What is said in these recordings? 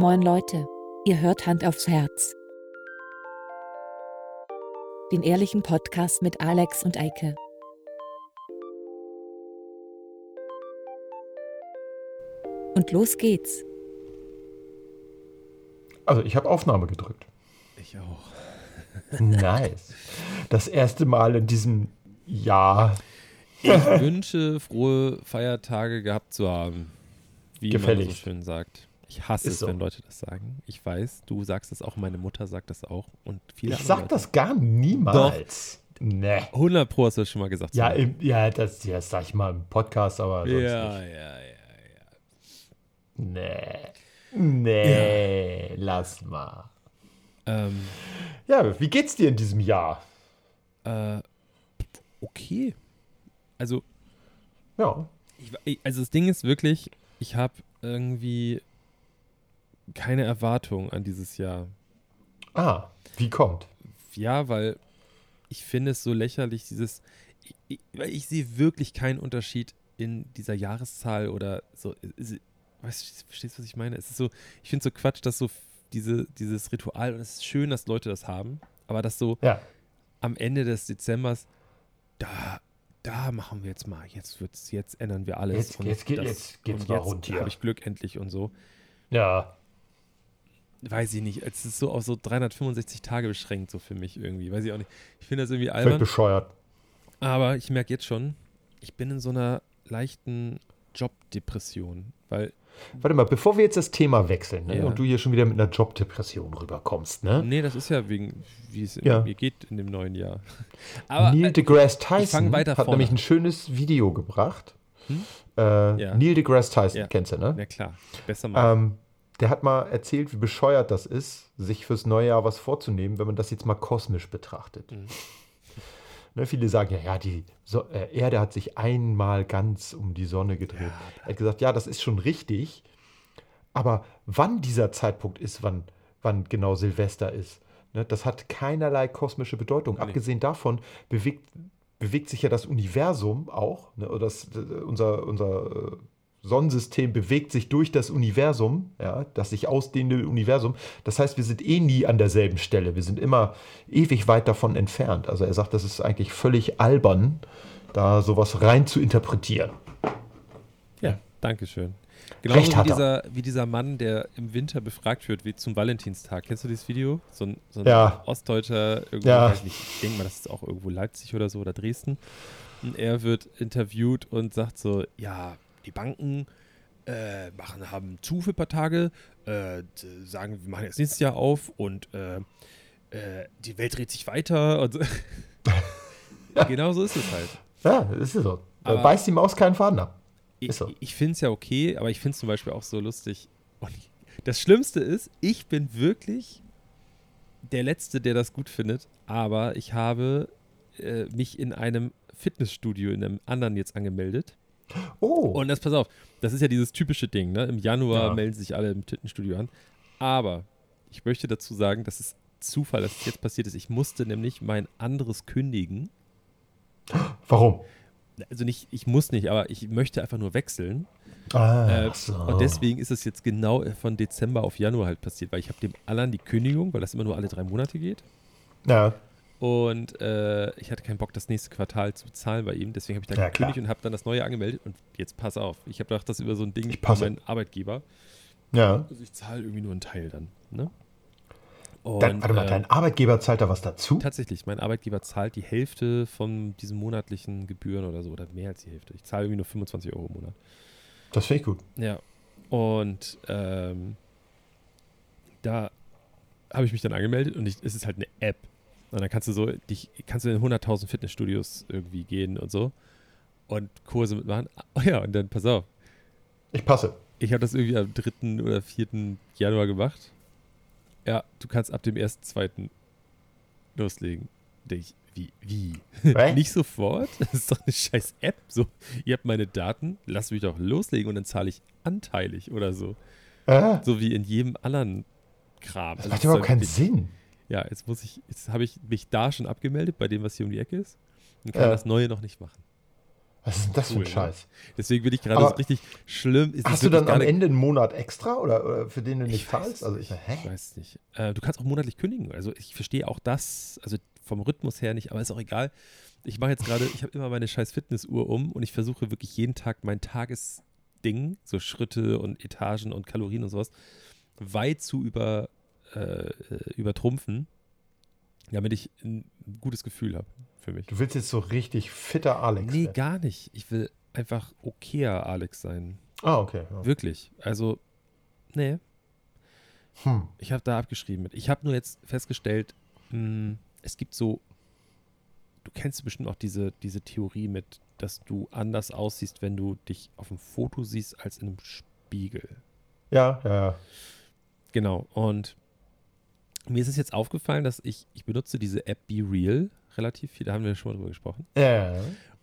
Moin Leute, ihr hört Hand aufs Herz. Den ehrlichen Podcast mit Alex und Eike. Und los geht's. Also ich habe Aufnahme gedrückt. Ich auch. Nice. Das erste Mal in diesem Jahr. Ich wünsche, frohe Feiertage gehabt zu haben. Wie Gefällig. man so schön sagt. Ich hasse es, so. wenn Leute das sagen. Ich weiß, du sagst das auch, meine Mutter sagt das auch. Und viele Ich sag Leute. das gar niemals. Nee. 100 Pro hast du das schon mal gesagt. Ja, im, ja, das, ja, das sag ich mal im Podcast, aber sonst ja, nicht. ja, ja, Nee. Nee, lass mal. ja. Ähm, Ja, wie geht's dir in diesem Jahr? äh, okay. Also, Ja. ich- also das Ding ist wirklich, ich habe irgendwie keine Erwartung an dieses Jahr. Ah, wie kommt? Ja, weil ich finde es so lächerlich, dieses. Ich, weil ich sehe wirklich keinen Unterschied in dieser Jahreszahl oder so. Weißt du, verstehst du, was ich meine? Es ist so, ich finde so Quatsch, dass so diese, dieses Ritual, und es ist schön, dass Leute das haben, aber dass so Ja. am Ende des Dezembers, da, da machen wir jetzt mal, jetzt wird's, jetzt ändern wir alles. Jetzt- jetzt geht- jetzt geht's und mal jetzt rund hier. habe ich Glück endlich und so. Ja. Weiß ich nicht, es ist so auf so 365 Tage beschränkt, so für mich irgendwie. Weiß ich auch nicht. Ich finde das irgendwie Völlig albern. bescheuert. Aber ich merke jetzt schon, ich bin in so einer leichten Jobdepression, weil Warte mal, bevor wir jetzt das Thema wechseln ne, Ja. und du hier schon wieder mit einer Jobdepression rüberkommst, ne? nee, das ist ja wegen wie es Ja. mir geht in dem neuen Jahr. Aber Neil äh, deGrasse Tyson hat vorne nämlich ein schönes Video gebracht. Hm? Äh, Ja. Neil deGrasse Tyson, Ja. kennst du, ne? na klar, besser mal. Ähm, der hat mal erzählt, wie bescheuert das ist, sich fürs neue Jahr was vorzunehmen, wenn man das jetzt mal kosmisch betrachtet. Mhm. Ne, viele sagen ja, ja, die so äh, Erde hat sich einmal ganz um die Sonne gedreht. er hat gesagt, ja, das ist schon richtig, aber wann dieser Zeitpunkt ist, wann, wann genau Silvester ist, ne, das hat keinerlei kosmische Bedeutung. Nee. Abgesehen davon bewegt, bewegt sich ja das Universum auch, ne, oder das, äh, unser, unser äh, Sonnensystem bewegt sich durch das Universum, ja, das sich ausdehnende Universum. Das heißt, wir sind eh nie an derselben Stelle. Wir sind immer ewig weit davon entfernt. Also er sagt, das ist eigentlich völlig albern, da sowas rein zu interpretieren. ja, danke schön. Genauso Recht wie hat er. dieser, wie dieser Mann, der im Winter befragt wird, wie zum Valentinstag. Kennst du dieses Video? So ein, so ein Ja. Ostdeutscher, irgendwo, Ja. weiß nicht, ich denke mal, das ist auch irgendwo Leipzig oder so oder Dresden. Und er wird interviewt und sagt so, ja, die Banken äh, machen, haben zu für ein paar Tage, äh, sagen, wir machen jetzt nächstes Jahr auf und äh, äh, die Welt dreht sich weiter. Und so. genau so ist es halt. Ja, ist so. Da Aber- beißt die Maus keinen Faden ab. Ich, so. ich finde es ja okay, aber ich finde es zum Beispiel auch so lustig. Und das Schlimmste ist, ich bin wirklich der Letzte, der das gut findet, aber ich habe äh, mich in einem Fitnessstudio, in einem anderen jetzt angemeldet. Oh, Und das, pass auf, das ist ja dieses typische Ding, ne? Im Januar Ja. melden sich alle im Fitnessstudio an. Aber ich möchte dazu sagen, dass es Zufall, dass es jetzt passiert ist. Ich musste nämlich mein anderes kündigen. warum? Also nicht, ich muss nicht, aber ich möchte einfach nur wechseln. Ah, Äh, so. Und deswegen ist es jetzt genau von Dezember auf Januar halt passiert, weil ich habe dem Alan die Kündigung, weil das immer nur alle drei Monate geht. Ja, Und äh, ich hatte keinen Bock, das nächste Quartal zu bezahlen bei ihm. Deswegen habe ich dann Ja, klar. gekündigt und habe dann das neue angemeldet. Und jetzt pass auf, ich habe gedacht, das über so ein Ding Ich passe. meinen Arbeitgeber. ja. Also ich zahle irgendwie nur einen Teil dann. Ne? Und, Dann, warte mal, äh, dein Arbeitgeber zahlt da was dazu? Tatsächlich, mein Arbeitgeber zahlt die Hälfte von diesen monatlichen Gebühren oder so, oder mehr als die Hälfte. Ich zahle irgendwie nur 25 Euro im Monat. Das finde ich gut. Ja. Und ähm, da habe ich mich dann angemeldet und ich, es ist halt eine App. Und dann kannst du so, dich, kannst du in 100.000 Fitnessstudios irgendwie gehen und so und Kurse mitmachen. Oh ja, und dann pass auf. Ich passe. Ich habe das irgendwie am 3. oder 4. Januar gemacht. Ja, du kannst ab dem 1.2. loslegen. Denke ich, wie, wie? Hä? Nicht sofort? Das ist doch eine scheiß App. So, ihr habt meine Daten, lasst mich doch loslegen und dann zahle ich anteilig oder so. Äh, So wie in jedem anderen Kram. das Also macht überhaupt keinen Sinn. Ja, jetzt muss ich, jetzt habe ich mich da schon abgemeldet, bei dem, was hier um die Ecke ist. Und kann Ja. das Neue noch nicht machen. Was ist denn das für Cool, ein ne? Scheiß? Deswegen bin ich gerade so richtig schlimm. Hast du dann am Ende einen Monat extra oder, oder für den du nicht zahlst? Also ich, hä? Ich weiß es nicht. Äh, du kannst auch monatlich kündigen. Also ich verstehe auch das, also vom Rhythmus her nicht, aber ist auch egal. Ich mache jetzt gerade, ich habe immer meine scheiß Fitnessuhr um und ich versuche wirklich jeden Tag mein Tagesding, so Schritte und Etagen und Kalorien und sowas, weit zu über, äh, übertrumpfen, damit ich ein gutes Gefühl habe für mich. Du willst jetzt so richtig fitter Alex Nee, werden. gar nicht. Ich will einfach okayer Alex sein. Ah, okay. Ja. Wirklich. Also, nee. Hm. Ich habe da abgeschrieben mit. Ich habe nur jetzt festgestellt, mh, es gibt so, du kennst bestimmt auch diese, diese Theorie mit, dass du anders aussiehst, wenn du dich auf dem Foto siehst als in einem Spiegel. Ja, ja, ja. Genau. Und mir ist es jetzt aufgefallen, dass ich, ich benutze diese App Be Real relativ viel, da haben wir schon mal drüber gesprochen. Ja.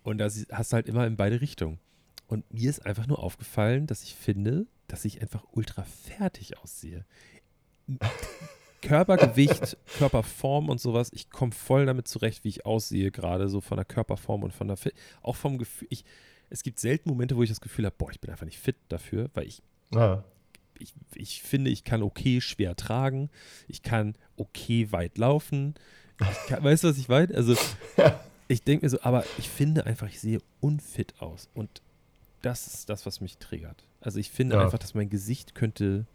Und da hast du halt immer in beide Richtungen. Und mir ist einfach nur aufgefallen, dass ich finde, dass ich einfach ultra fertig aussehe. Körpergewicht, Körperform und sowas, ich komme voll damit zurecht, wie ich aussehe, gerade so von der Körperform und von der Fit. Auch vom Gefühl. Ich, es gibt selten Momente, wo ich das Gefühl habe, boah, ich bin einfach nicht fit dafür, weil ich ja. Ich, ich finde, ich kann okay schwer tragen, ich kann okay weit laufen. Kann, weißt du, was ich meine? Also, ich denke mir so, aber ich finde einfach, ich sehe unfit aus. Und das ist das, was mich triggert. Also, ich finde Ja. einfach, dass mein Gesicht könnte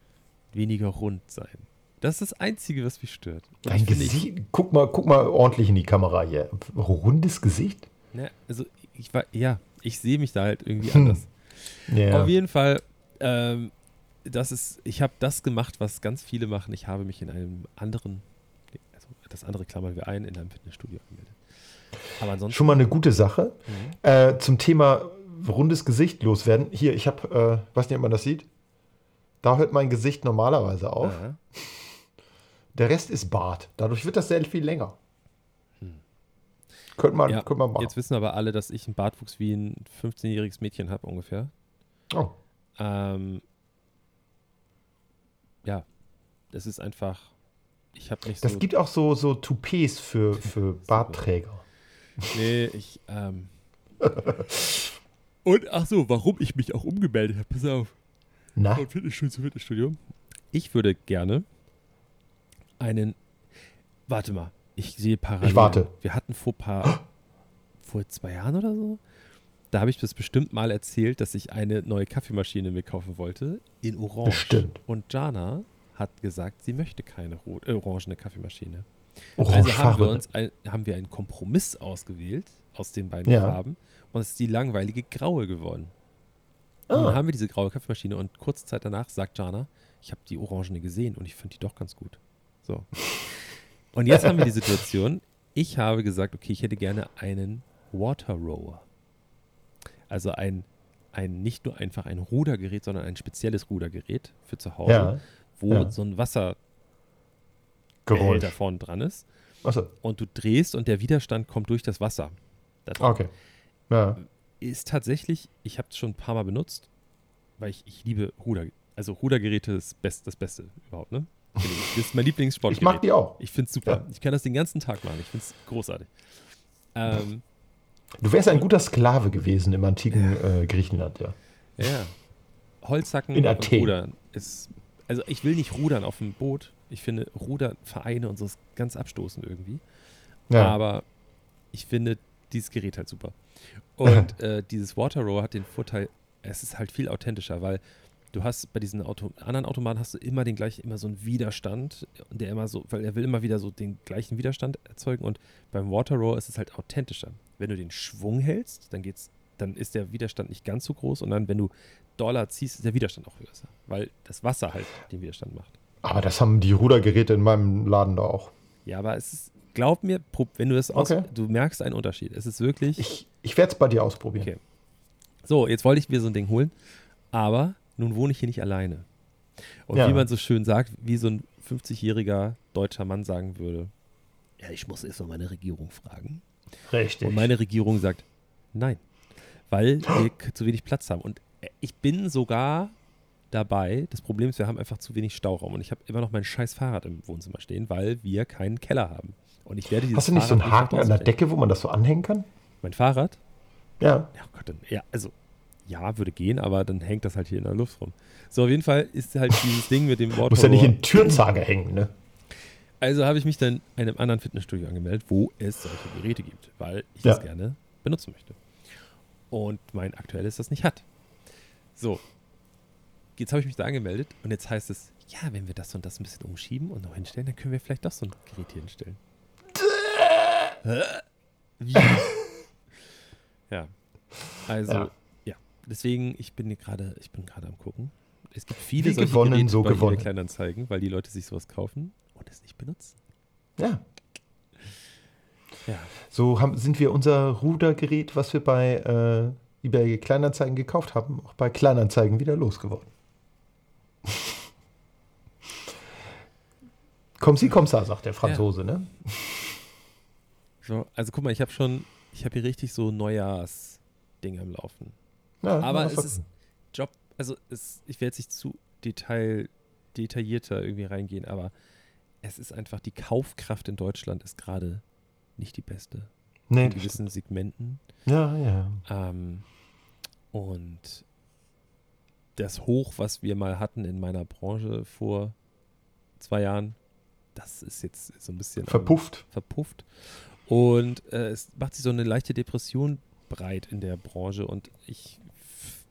weniger rund sein. Das ist das Einzige, was mich stört. Und Dein ich finde, ich- Gesicht, guck mal, guck mal ordentlich in die Kamera hier. Rundes Gesicht? Ne, also, ich war, ja, ich sehe mich da halt irgendwie Hm. anders. Ja. Auf jeden Fall, ähm, das ist, ich habe das gemacht, was ganz viele machen. Ich habe mich in einem anderen, also das andere klammern wir ein, in einem Fitnessstudio angemeldet. Aber ansonsten. Schon mal eine gute Sache. Mhm. Äh, zum Thema rundes Gesicht loswerden. Hier, ich habe, äh, weiß nicht, ob man das sieht. Da hört mein Gesicht normalerweise auf. Ja. Der Rest ist Bart. Dadurch wird das sehr viel länger. Könnte man, Hm. Ja, könnte man machen. Jetzt wissen aber alle, dass ich einen Bartwuchs wie ein 15-jähriges Mädchen habe, ungefähr. Oh, Ähm, ja, das ist einfach. Ich habe nicht das so. gibt auch so, so Toupets für, für Bartträger. Nee, ich. Ähm, und ach so, warum ich mich auch umgemeldet habe. Pass auf. Na? Von Fitnessstudio zu Fitnessstudio. Ich würde gerne einen. Warte mal, ich sehe parallel. Ich warte. Wir hatten vor paar. vor zwei Jahren oder so. Da habe ich das bestimmt mal erzählt, dass ich eine neue Kaffeemaschine mir kaufen wollte. In Orange. Bestimmt. Und Jana hat gesagt, sie möchte keine rot, äh, orangene Kaffeemaschine. Orange also haben wir uns ein, haben wir einen Kompromiss ausgewählt aus den beiden Ja. Farben und es ist die langweilige graue geworden. Und Ah. dann haben wir diese graue Kaffeemaschine und kurze Zeit danach sagt Jana, ich habe die orangene gesehen und ich finde die doch ganz gut. So. Und jetzt haben wir die Situation, ich habe gesagt, okay, ich hätte gerne einen Water Rower. Also ein, ein nicht nur einfach ein Rudergerät, sondern ein spezielles Rudergerät für zu Hause, Ja, wo ja. so ein Wasserbehälter Geräusch. vorne dran ist Achso, und du drehst und der Widerstand kommt durch das Wasser. Da drin. okay. Ja. Ist tatsächlich, ich habe es schon ein paar Mal benutzt, weil ich, ich liebe Ruder. Also Rudergeräte ist best, das Beste überhaupt, ne? Das ist mein Lieblingssportgerät. Ich mag die auch. Ich finde es super. Ja. Ich kann das den ganzen Tag machen. Ich finde es großartig. Ähm, Du wärst ein guter Sklave gewesen im antiken äh, Griechenland, ja. ja. Holzhacken In und Athen. Rudern ist. Also ich will nicht rudern auf dem Boot. Ich finde Rudervereine und so ist ganz abstoßend irgendwie. ja. Aber ich finde dieses Gerät halt super. Und äh, dieses Water Rower hat den Vorteil, es ist halt viel authentischer, weil du hast bei diesen Auto anderen Automaten hast du immer den gleichen, immer so einen Widerstand, der immer so, weil er will immer wieder so den gleichen Widerstand erzeugen und beim Water Rower ist es halt authentischer. Wenn du den Schwung hältst, dann geht's, dann ist der Widerstand nicht ganz so groß und dann, wenn du Dollar ziehst, ist der Widerstand auch größer, weil das Wasser halt den Widerstand macht. Aber das haben die Rudergeräte in meinem Laden da auch. Ja, aber es ist, glaub mir, wenn du das aus, Okay. du merkst einen Unterschied. Es ist wirklich. Ich, ich werde es bei dir ausprobieren. Okay. So, jetzt wollte ich mir so ein Ding holen, aber nun wohne ich hier nicht alleine. Und Ja. wie man so schön sagt, wie so ein 50-jähriger deutscher Mann sagen würde, ja, ich muss erst mal meine Regierung fragen. Richtig. Und meine Regierung sagt, nein, weil wir zu wenig Platz haben. Und ich bin sogar dabei, das Problem ist, wir haben einfach zu wenig Stauraum und ich habe immer noch mein scheiß Fahrrad im Wohnzimmer stehen, weil wir keinen Keller haben. Und ich werde dieses Hast du nicht so einen Fahrrad Haken an der. Decke, wo man das so anhängen kann? Mein Fahrrad? Ja. Ja, oh Gott, dann, ja, also, ja, würde gehen, aber dann hängt das halt hier in der Luft rum. So, auf jeden Fall ist halt dieses Ding mit dem Wort. Muss ja nicht in Türzage hängen, ne? Also habe ich mich dann einem anderen Fitnessstudio angemeldet, wo es solche Geräte gibt, weil ich Ja. das gerne benutzen möchte. Und mein aktuelles das nicht hat. So. Jetzt habe ich mich da angemeldet und jetzt heißt es, ja, wenn wir das und das ein bisschen umschieben und noch hinstellen, dann können wir vielleicht doch so ein Gerät hier hinstellen. Ja. Also, ja. Ja. Deswegen, ich bin hier gerade, ich bin gerade am gucken. Es gibt viele Wie solche gewonnen, Geräte so bei gewonnen. Kleinanzeigen, weil die Leute sich sowas kaufen und es nicht benutzen. Ja. Ja. So haben, sind wir unser Rudergerät, was wir bei äh, eBay Kleinanzeigen gekauft haben, auch bei Kleinanzeigen wieder losgeworden. Komm sie, komm sa, sagt der Franzose, ne? So, also guck mal, ich habe schon, ich habe hier richtig so Neujahrsdinge am Laufen. Ja, Aber es ist Job, also es, ich werde jetzt nicht zu detail, detaillierter irgendwie reingehen, aber es ist einfach, die Kaufkraft in Deutschland ist gerade nicht die beste. Nee, in gewissen Segmenten. ja, ja. Ähm, und das Hoch, was wir mal hatten in meiner Branche vor zwei Jahren, das ist jetzt so ein bisschen Verpufft. verpufft. Und äh, es macht sich so eine leichte Depression breit in der Branche und ich,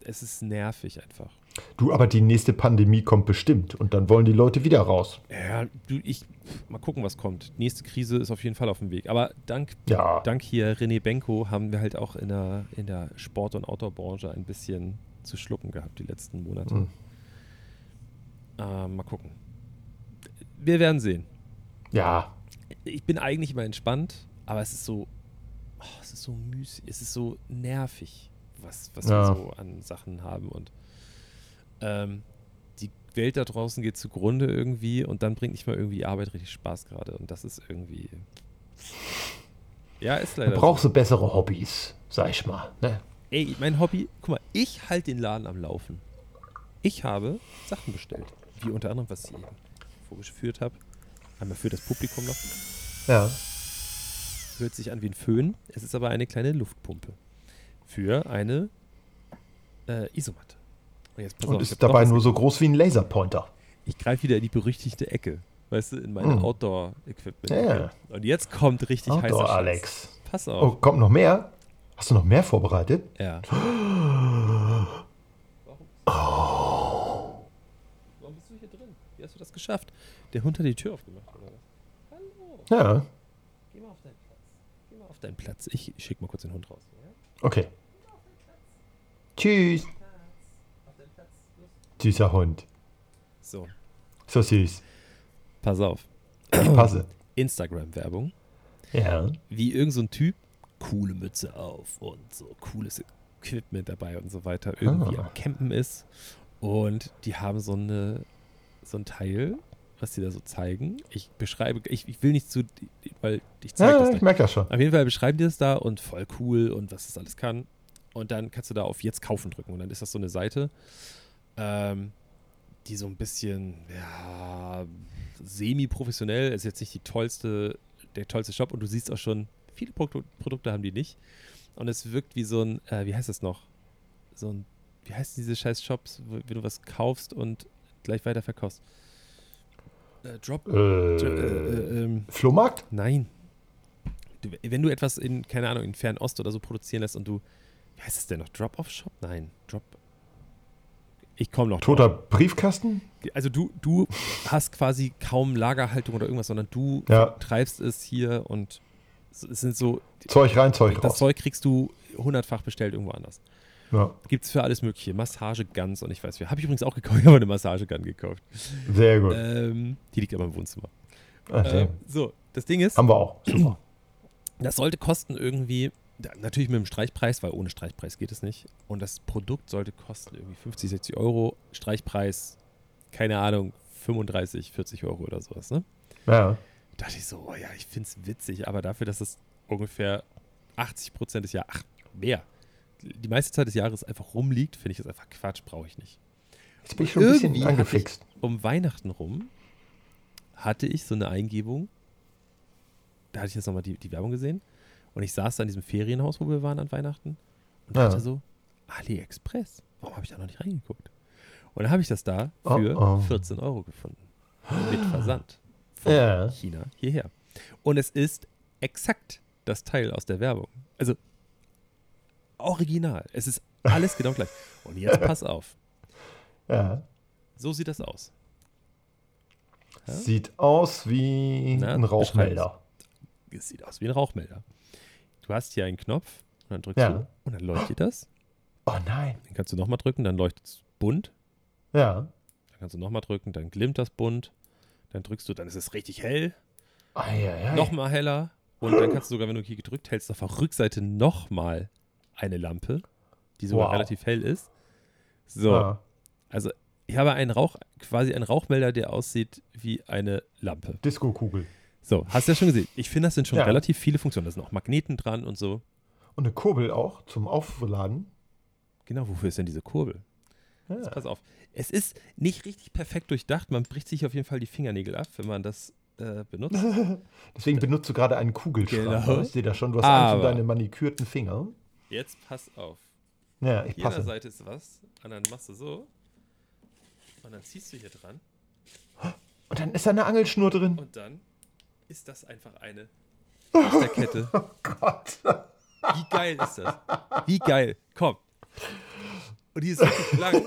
es ist nervig einfach. Du, aber die nächste Pandemie kommt bestimmt und dann wollen die Leute wieder raus. Ja, du, ich, mal gucken, was kommt. Nächste Krise ist auf jeden Fall auf dem Weg. Aber dank, Ja. dank hier René Benko haben wir halt auch in der, in der Sport- und Outdoor-Branche ein bisschen zu schlucken gehabt die letzten Monate. Mhm. Ähm, mal gucken. Wir werden sehen. Ja. ich bin eigentlich immer entspannt, aber es ist so, oh, es ist so müßig, es ist so nervig, was, was Ja. wir so an Sachen haben und ähm, die Welt da draußen geht zugrunde irgendwie und dann bringt nicht mal irgendwie Arbeit richtig Spaß gerade und das ist irgendwie, ja, ist Du leider. so. brauchst du bessere Hobbys, sag ich mal. Ne? Ey, mein Hobby, guck mal, ich halte den Laden am Laufen. Ich habe Sachen bestellt, wie unter anderem, was ich eben vorgeführt habe. Einmal für das Publikum noch. Ja. Hört sich an wie ein Föhn. Es ist aber eine kleine Luftpumpe. Für eine äh, Isomatte. Und jetzt pass Und auf, ich ist dabei nur so groß wie ein Laserpointer. Ich greife wieder in die berüchtigte Ecke. Weißt du, in meine Hm. Outdoor-Equipment. Ja. Und jetzt kommt richtig heißer Outdoor, Scheiß. Alex. Pass Oh, auf. kommt noch mehr? Hast du noch mehr vorbereitet? Ja. Oh. Warum bist du hier drin? Wie hast du das geschafft? Der Hund hat die Tür aufgemacht, oder was? Hallo. Ja, Geh mal auf deinen Platz. Geh mal auf deinen Platz. Ich schick mal kurz den Hund raus. Ja? okay. Tschüss. Auf deinen Platz. Los. Süßer Hund. So, So süß. pass auf. Ich passe. Instagram-Werbung. Ja. Wie irgend so ein Typ, coole Mütze auf und so cooles Equipment dabei und so weiter, irgendwie Ah. am Campen ist. Und die haben so, eine, so ein Teil, was die da so zeigen. Ich beschreibe, ich, ich will nicht zu, weil ich zeige das Ja, gleich. ich merke das schon. Auf jeden Fall beschreiben die das da und voll cool und was das alles kann. Und dann kannst du da auf Jetzt kaufen drücken. Und dann ist das so eine Seite, ähm, die so ein bisschen, ja, semi-professionell, ist jetzt nicht die tollste, der tollste Shop. Und du siehst auch schon, viele Produ Produkte haben die nicht. Und es wirkt wie so ein, äh, wie heißt das noch? So ein, wie heißt diese scheiß Shops, wo, wenn du was kaufst und gleich weiter verkaufst? Äh, Drop, Äh, äh, äh, ähm, Flohmarkt? Nein. Du, wenn du etwas in, keine Ahnung, in Fernost oder so produzieren lässt und du, wie heißt es denn noch? Drop-Off-Shop? Nein, Drop. Ich komme noch. Toter drauf. Briefkasten? Also du, du hast quasi kaum Lagerhaltung oder irgendwas, sondern du Ja. treibst es hier und es sind so, Zeug rein, Zeug das raus. Zeug kriegst du hundertfach bestellt irgendwo anders. Ja, Gibt es für alles Mögliche. Massageguns und ich weiß wie. Habe ich übrigens auch gekauft. Ich habe eine Massagegun gekauft. sehr gut. Ähm, die liegt aber im Wohnzimmer. Ach, Äh, so, das Ding ist, Haben wir auch. Super. Das sollte kosten irgendwie, natürlich mit dem Streichpreis, weil ohne Streichpreis geht es nicht. Und das Produkt sollte kosten irgendwie 50, 60 Euro. Streichpreis, keine Ahnung, 35, 40 Euro oder sowas. Ne? Ja. Da dachte ich so, oh ja, ich finde es witzig, aber dafür, dass es ungefähr 80 Prozent des Jahres, ach, mehr, die meiste Zeit des Jahres einfach rumliegt, finde ich das einfach Quatsch, brauche ich nicht. Jetzt bin ich schon ein bisschen Irgendwie hab ich- angefixt. Um Weihnachten rum hatte ich so eine Eingebung, da hatte ich jetzt nochmal die, die Werbung gesehen und ich saß da in diesem Ferienhaus, wo wir waren an Weihnachten Und Ja. dachte so, AliExpress, warum habe ich da noch nicht reingeguckt? Und dann habe ich das da Oh, für oh. 14 Euro gefunden. Mit Versand. Von Ja. China hierher. Und es ist exakt das Teil aus der Werbung. Also original. Es ist alles genau gleich. Und jetzt pass auf. Ja. So sieht das aus. Ja? Sieht aus wie Na, ein Rauchmelder. Es sieht aus wie ein Rauchmelder. Du hast hier einen Knopf und dann drückst Ja. du und dann leuchtet das. Oh nein. Dann kannst du nochmal drücken, dann leuchtet es bunt. Ja. Dann kannst du nochmal drücken, dann glimmt das bunt. Dann drückst du, dann ist es richtig hell. Eieiei. Nochmal heller. Und dann kannst du sogar, wenn du hier gedrückt hältst, auf der Rückseite nochmal eine Lampe, die sogar Wow. relativ hell ist. So, Ja. also ich habe einen Rauch, quasi einen Rauchmelder, der aussieht wie eine Lampe. Disco-Kugel. So, hast du ja schon gesehen. Ich finde, das sind schon Ja. relativ viele Funktionen. Da sind auch Magneten dran und so. Und eine Kurbel auch zum Aufladen. Genau, wofür ist denn diese Kurbel? Ja. Jetzt pass auf. Es ist nicht richtig perfekt durchdacht. Man bricht sich auf jeden Fall die Fingernägel ab, wenn man das äh, benutzt. Deswegen benutzt du gerade einen Kugelschreiber. Genau. Ich sehe das schon. Du hast Angst um Aber- deine manikürten Finger. Jetzt pass auf. Ja, ich Hier an der passe. Seite ist was. Und dann machst du so. Und dann ziehst du hier dran. Und dann ist da eine Angelschnur drin. Und dann ist das einfach eine Lichterkette. Oh Gott. Wie geil ist das? Wie geil. Komm. Und die ist wirklich lang.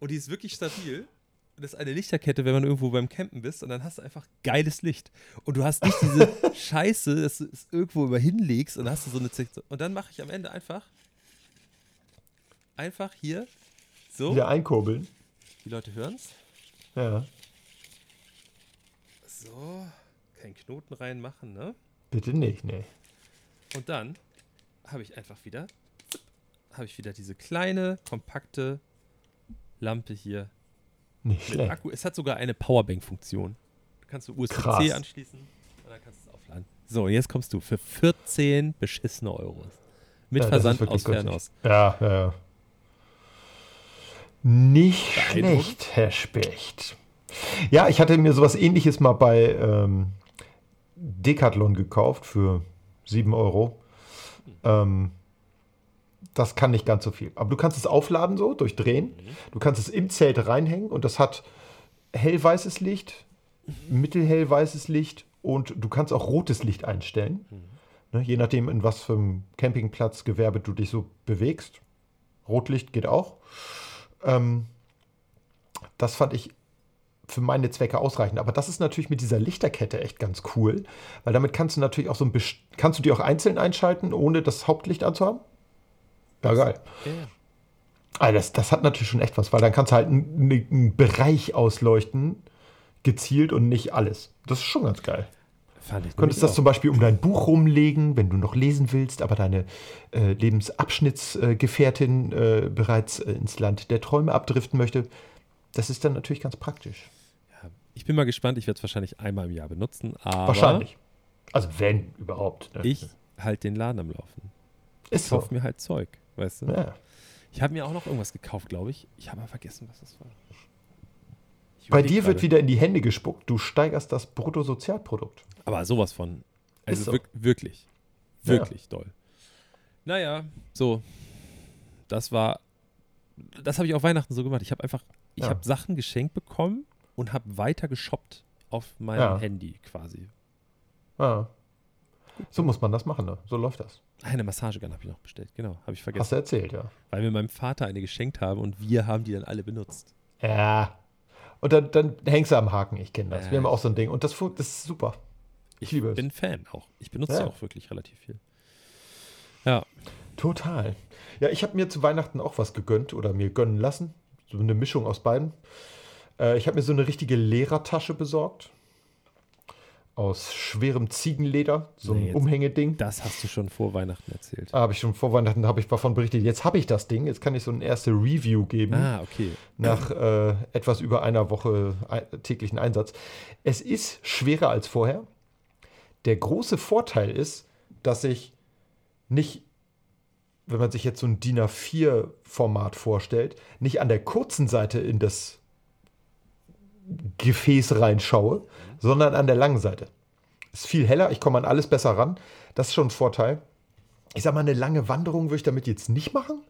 Und die ist wirklich stabil. Und das ist eine Lichterkette, wenn man irgendwo beim Campen bist. Und dann hast du einfach geiles Licht. Und du hast nicht diese Scheiße, dass du es irgendwo über hinlegst und dann hast du so eine Zick Und dann mache ich am Ende einfach. Einfach hier. So. Wieder einkurbeln. Die Leute hören es. Ja. So. Keinen Knoten reinmachen, ne? Bitte nicht, nee. Und dann habe ich einfach wieder, habe ich wieder diese kleine, kompakte Lampe hier Nicht schlecht. Akku. Es hat sogar eine Powerbank-Funktion. Du kannst du USB-C anschließen und dann kannst du es aufladen. So, jetzt kommst du für 14 beschissene Euros. Mit Ja, Versand aus. Fernost. Ja, ja, ja. Nicht schlecht, Herr Specht. Ja, ich hatte mir sowas ähnliches mal bei ähm, Decathlon gekauft für 7 Euro. Ähm, das kann nicht ganz so viel. Aber du kannst es aufladen so, durchdrehen. Du kannst es im Zelt reinhängen und das hat hellweißes Licht, mittelhellweißes Licht und du kannst auch rotes Licht einstellen. Ne, je nachdem, in was für einem Campingplatz, Gewerbe du dich so bewegst. Rotlicht geht auch. Ähm, das fand ich für meine Zwecke ausreichend. Aber das ist natürlich mit dieser Lichterkette echt ganz cool, weil damit kannst du natürlich auch so ein best- kannst du die auch einzeln einschalten, ohne das Hauptlicht anzuhaben. Ja, geil. Ja. Also das, das hat natürlich schon echt was, weil dann kannst du halt einen, einen Bereich ausleuchten, gezielt und nicht alles. Das ist schon ganz geil. Fand ich Könntest das auch. zum Beispiel um dein Buch rumlegen, wenn du noch lesen willst, aber deine äh, Lebensabschnittsgefährtin äh, bereits äh, ins Land der Träume abdriften möchte. Das ist dann natürlich ganz praktisch. Ja, ich bin mal gespannt. Ich werde es wahrscheinlich einmal im Jahr benutzen. Wahrscheinlich. Also wenn überhaupt. ne? ich halte den Laden am Laufen. ist Ich so. kaufe mir halt Zeug, weißt du? Ja. Ich habe mir auch noch irgendwas gekauft, glaube ich. Ich habe aber vergessen, was das war. Bei dir wird wieder in die Hände gespuckt. Du steigerst das Bruttosozialprodukt. Aber sowas von. Also Ist so. wirk wirklich. Ja. Wirklich doll. Naja, so. Das war. Das habe ich auf Weihnachten so gemacht. Ich habe einfach. Ich Ja. habe Sachen geschenkt bekommen und habe weiter geshoppt auf meinem Ja. Handy quasi. Ja. So muss man das machen, ne? So läuft das. Eine Massagegun habe ich noch bestellt. Genau, habe ich vergessen. Hast du erzählt, ja. Weil wir meinem Vater eine geschenkt haben und wir haben die dann alle benutzt. Ja. Und dann, dann hängst du am Haken, ich kenne das. Ja. Wir haben auch so ein Ding. Und das, das ist super. Ich liebe es. bin Fan auch. Ich benutze Ja. auch wirklich relativ viel. Ja, Total. Ja, ich habe mir zu Weihnachten auch was gegönnt oder mir gönnen lassen. So eine Mischung aus beiden. Äh, ich habe mir so eine richtige Lehrertasche besorgt. Aus schwerem Ziegenleder. So ein Nee, jetzt- Umhängeding. das hast du schon vor Weihnachten erzählt. Da habe ich schon vor Weihnachten habe ich davon berichtet. Jetzt habe ich das Ding. Jetzt kann ich so eine erste Review geben. Ah, okay. nach äh, etwas über einer Woche ei- täglichen Einsatz. Es ist schwerer als vorher. Der große Vorteil ist, dass ich nicht, wenn man sich jetzt so ein DIN A4-Format vorstellt, nicht an der kurzen Seite in das Gefäß reinschaue, sondern an der langen Seite. Ist viel heller, ich komme an alles besser ran. Das ist schon ein Vorteil. ich sag mal, eine lange Wanderung würde ich damit jetzt nicht machen.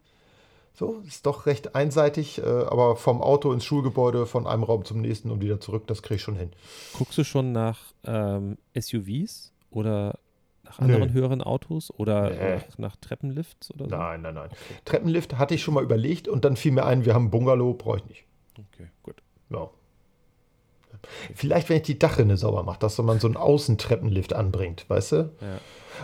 So, ist doch recht einseitig, äh, aber vom Auto ins Schulgebäude, von einem Raum zum nächsten und wieder zurück, das kriege ich schon hin. Guckst du schon nach ähm, SUVs oder nach Nö. anderen höheren Autos oder Nee. nach, nach Treppenlifts oder so? Nein, nein, nein. Treppenlift hatte ich schon mal überlegt und dann fiel mir ein, wir haben Bungalow, brauche ich nicht. Okay, gut. Ja. Vielleicht, wenn ich die Dachrinne sauber mache, dass man so einen Außentreppenlift anbringt, weißt du? Ja.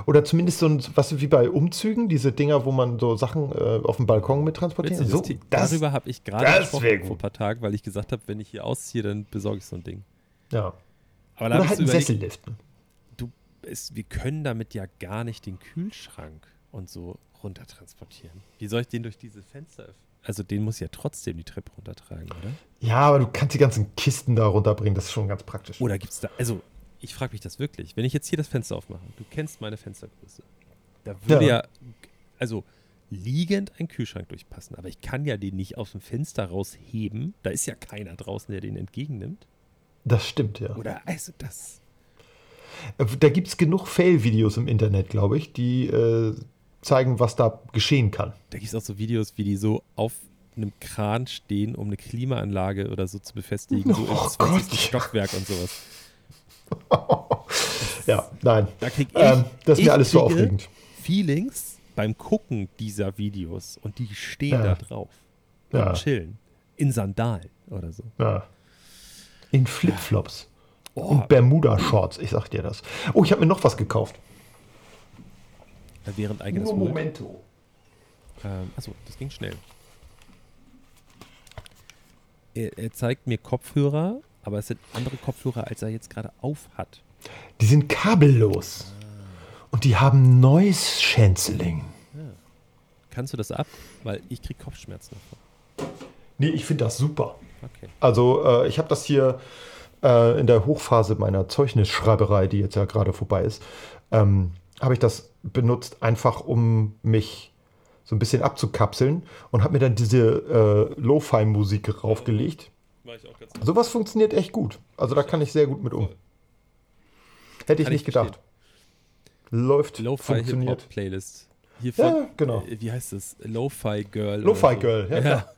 Oder zumindest so ein, was wie bei Umzügen, diese Dinger, wo man so Sachen äh, auf dem Balkon mit transportiert. So, das, darüber habe ich gerade gesprochen vor ein paar Tagen, weil ich gesagt habe, wenn ich hier ausziehe, dann besorge ich so ein Ding. ja. Aber Oder halt ich ein so überlegt, Sessellift. du, es, wir können damit ja gar nicht den Kühlschrank und so runtertransportieren. Wie soll ich den durch diese Fenster öffnen? Also den muss ja trotzdem die Treppe runtertragen, oder? Ja, aber du kannst die ganzen Kisten da runterbringen, das ist schon ganz praktisch. Oder gibt es da, also ich frage mich das wirklich, wenn ich jetzt hier das Fenster aufmache, du kennst meine Fenstergröße, da würde Ja. ja, also liegend ein Kühlschrank durchpassen, aber ich kann ja den nicht aus dem Fenster rausheben, da ist ja keiner draußen, der den entgegennimmt. Das stimmt, ja. Oder also das, Äh, Da gibt es genug Fail-Videos im Internet, glaube ich, die äh, zeigen, was da geschehen kann. da gibt es auch so Videos, wie die so auf einem Kran stehen, um eine Klimaanlage oder so zu befestigen, so im Oh 20. Gott. Stockwerk und sowas. Ja, nein. Da krieg ich, Ähm, das ist ich mir alles so aufregend. Feelings beim Gucken dieser Videos und die stehen Ja. da drauf Ja. und chillen. In Sandalen oder so. Ja. In Flipflops. Oh, Und Bermuda-Shorts, ich sag dir das. Oh, ich habe mir noch was gekauft. Während eigenes Nur. Momento. Ähm, achso, das ging schnell. Er, er zeigt mir Kopfhörer, aber es sind andere Kopfhörer, als er jetzt gerade auf hat. Die sind kabellos. Und die haben Noise Cancelling. Kannst du das ab? Weil ich krieg Kopfschmerzen davon. Nee, ich finde das super. Okay. Also, äh, ich habe das hier äh, in der Hochphase meiner Zeugnisschreiberei, die jetzt ja gerade vorbei ist, ähm, habe ich das benutzt, einfach um mich so ein bisschen abzukapseln und habe mir dann diese äh, Lo-Fi-Musik raufgelegt. Sowas funktioniert echt gut. Also da kann ich sehr gut mit um. Hätte ich Kann ich nicht gedacht. Läuft, Lo-Fi funktioniert. Playlist. Hier von, Ja, genau. äh, wie heißt das? Lo-Fi Girl. Lo-Fi oder so. Girl, ja, ja.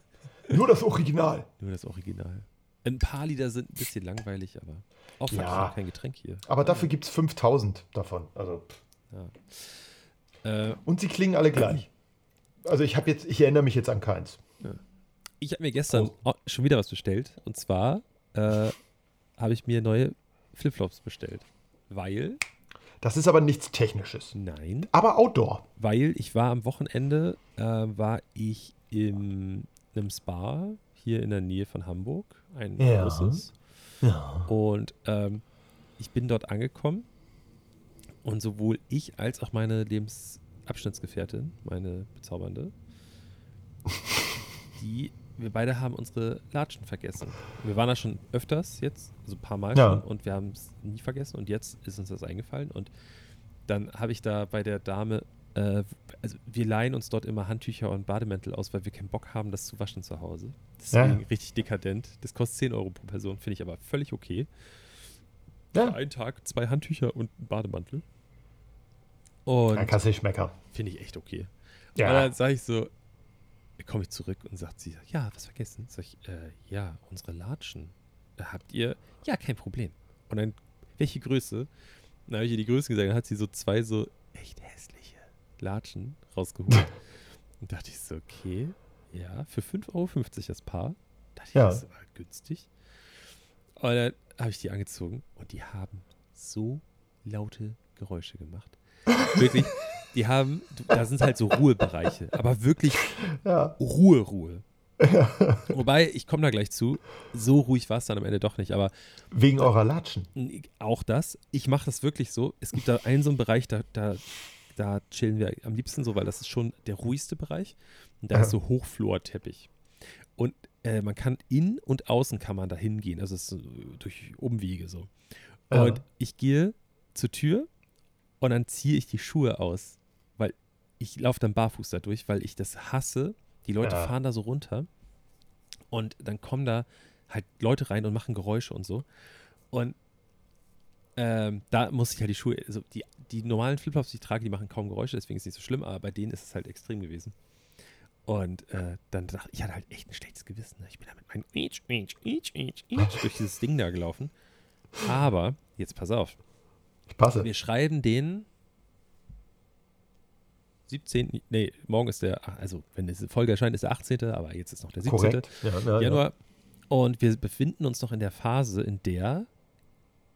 Nur das Original. Nur das Original. Ein paar Lieder sind ein bisschen langweilig, aber auch Ja. kein Getränk hier. Aber dafür gibt es 5000 davon. Also, pff. Äh, und sie klingen alle gleich. Also ich habe jetzt, ich erinnere mich jetzt an keins. ich habe mir gestern oh, schon wieder was bestellt. Und zwar äh, habe ich mir neue Flipflops bestellt. Weil, Das ist aber nichts Technisches. nein, Aber Outdoor. weil ich war am Wochenende, äh, war ich in einem Spa hier in der Nähe von Hamburg. Ein Ja. großes. Ja. Und ähm, ich bin dort angekommen und sowohl ich als auch meine Lebensabschnittsgefährtin, meine bezaubernde, die, wir beide haben unsere Latschen vergessen. Wir waren da schon öfters jetzt, also ein paar Mal Ja. schon und wir haben es nie vergessen und jetzt ist uns das eingefallen und dann habe ich da bei der Dame, äh, also wir leihen uns dort immer Handtücher und Bademäntel aus, weil wir keinen Bock haben, das zu waschen zu Hause. Deswegen Ja. richtig dekadent. Das kostet 10 Euro pro Person, finde ich aber völlig okay. Ja. Für einen Tag zwei Handtücher und einen Bademantel. Und Dann kannst nicht meckern. finde ich echt okay. Ja. Und dann sage ich so, komme ich zurück und sagt sie, ja, was vergessen? Sag ich, äh, ja, unsere Latschen. Äh, Habt ihr? Ja, kein Problem. Und dann, welche Größe? Dann habe ich ihr die Größen gesagt, dann hat sie so zwei so echt hässliche Latschen rausgeholt. und dachte ich so, okay, ja, für 5,50 Euro das Paar. Dachte ich, Ja. das ist aber günstig. Und dann habe ich die angezogen und die haben so laute Geräusche gemacht. Wirklich, die haben, da sind halt so Ruhebereiche, aber wirklich Ja. Ruhe, Ruhe. Wobei, ich komme da gleich zu, so ruhig war es dann am Ende doch nicht, aber Wegen eurer Latschen. auch das, ich mache das wirklich so, es gibt da einen so einen Bereich, da, da, da chillen wir am liebsten so, weil das ist schon der ruhigste Bereich und da Ja. ist so Hochflorteppich. Und äh, man kann in und außen kann man da hingehen, also es ist so durch Umwege so. Ja. Und ich gehe zur Tür und dann ziehe ich die Schuhe aus, weil ich laufe dann barfuß da durch, weil ich das hasse. Die Leute Ja. fahren da so runter und dann kommen da halt Leute rein und machen Geräusche und so. Und ähm, da muss ich halt die Schuhe, also die, die normalen Flipflops, die ich trage, die machen kaum Geräusche, deswegen ist es nicht so schlimm, aber bei denen ist es halt extrem gewesen. Und äh, dann dachte ich, ich hatte halt echt ein schlechtes Gewissen. Ne? Ich bin da mit meinem Itch, Itch, Itch, Itch, Itch durch dieses Ding da gelaufen. Aber, jetzt pass auf. Ich passe. Wir schreiben den 17. Nee, morgen ist der, also wenn diese Folge erscheint, ist der 18., aber jetzt ist noch der 17. Korrekt. Ja, ja, Januar. Ja. Und wir befinden uns noch in der Phase, in der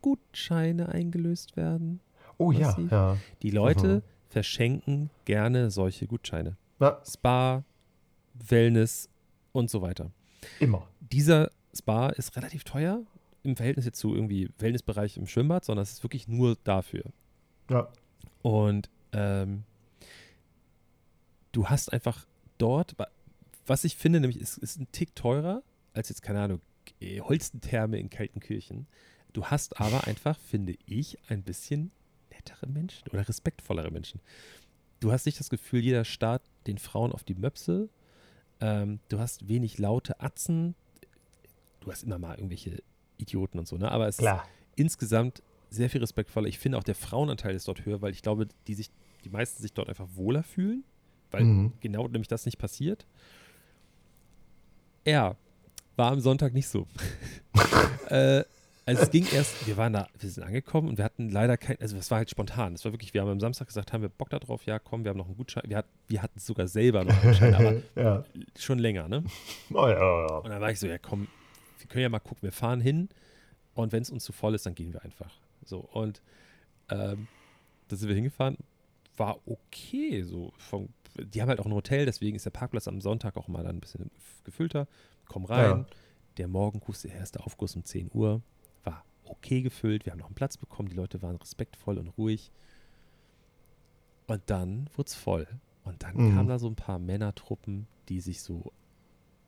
Gutscheine eingelöst werden. Oh ja, ja. Die Leute Mhm. verschenken gerne solche Gutscheine. ja. Spa, Wellness und so weiter. Immer. Dieser Spa ist relativ teuer im Verhältnis jetzt zu irgendwie Wellnessbereich im Schwimmbad, sondern es ist wirklich nur dafür. Ja. Und ähm, du hast einfach dort, wa- was ich finde, nämlich ist, ist ein Tick teurer als jetzt, keine Ahnung, äh, Holstentherme in Kaltenkirchen. Du hast aber einfach, finde ich, ein bisschen nettere Menschen oder respektvollere Menschen. Du hast nicht das Gefühl, jeder starrt den Frauen auf die Möpse. Ähm, du hast wenig laute Atzen. Du hast immer mal irgendwelche Idioten und so, ne? Aber es ist Klar. insgesamt sehr viel respektvoller. Ich finde auch der Frauenanteil ist dort höher, weil ich glaube, die sich, die meisten sich dort einfach wohler fühlen, weil Mhm. genau nämlich das nicht passiert. Ja, war am Sonntag nicht so. äh, also es ging erst, wir waren da, wir sind angekommen und wir hatten leider kein, also es war halt spontan. Es war wirklich, wir haben am Samstag gesagt, haben wir Bock da drauf? Ja, komm, wir haben noch einen Gutschein. Wir, hat, wir hatten sogar selber noch einen Gutschein, aber ja. schon länger, ne? Oh, ja, ja. Und dann war ich so, ja komm, wir können ja mal gucken, wir fahren hin und wenn es uns zu voll ist, dann gehen wir einfach. So, und ähm, da sind wir hingefahren, war okay, so vom, die haben halt auch ein Hotel, deswegen ist der Parkplatz am Sonntag auch mal dann ein bisschen gefüllter. Komm rein, Ja. der Morgenkuss, der erste Aufguss um 10 Uhr, war okay gefüllt, wir haben noch einen Platz bekommen, die Leute waren respektvoll und ruhig. Und dann wurde es voll. Und dann Mhm. kamen da so ein paar Männertruppen, die sich so,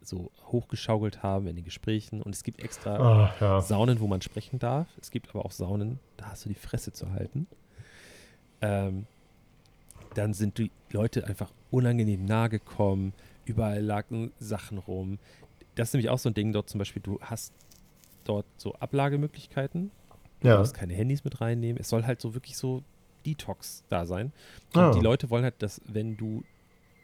so hochgeschaukelt haben in den Gesprächen. Und es gibt extra Ah, ja. Saunen, wo man sprechen darf. Es gibt aber auch Saunen, da hast du die Fresse zu halten. Ähm, dann sind die Leute einfach unangenehm nahe gekommen. Überall lagen Sachen rum. Das ist nämlich auch so ein Ding dort zum Beispiel, du hast dort so Ablagemöglichkeiten. Du Ja. darfst keine Handys mit reinnehmen. Es soll halt so wirklich so Detox da sein. Und Ah. die Leute wollen halt, dass wenn du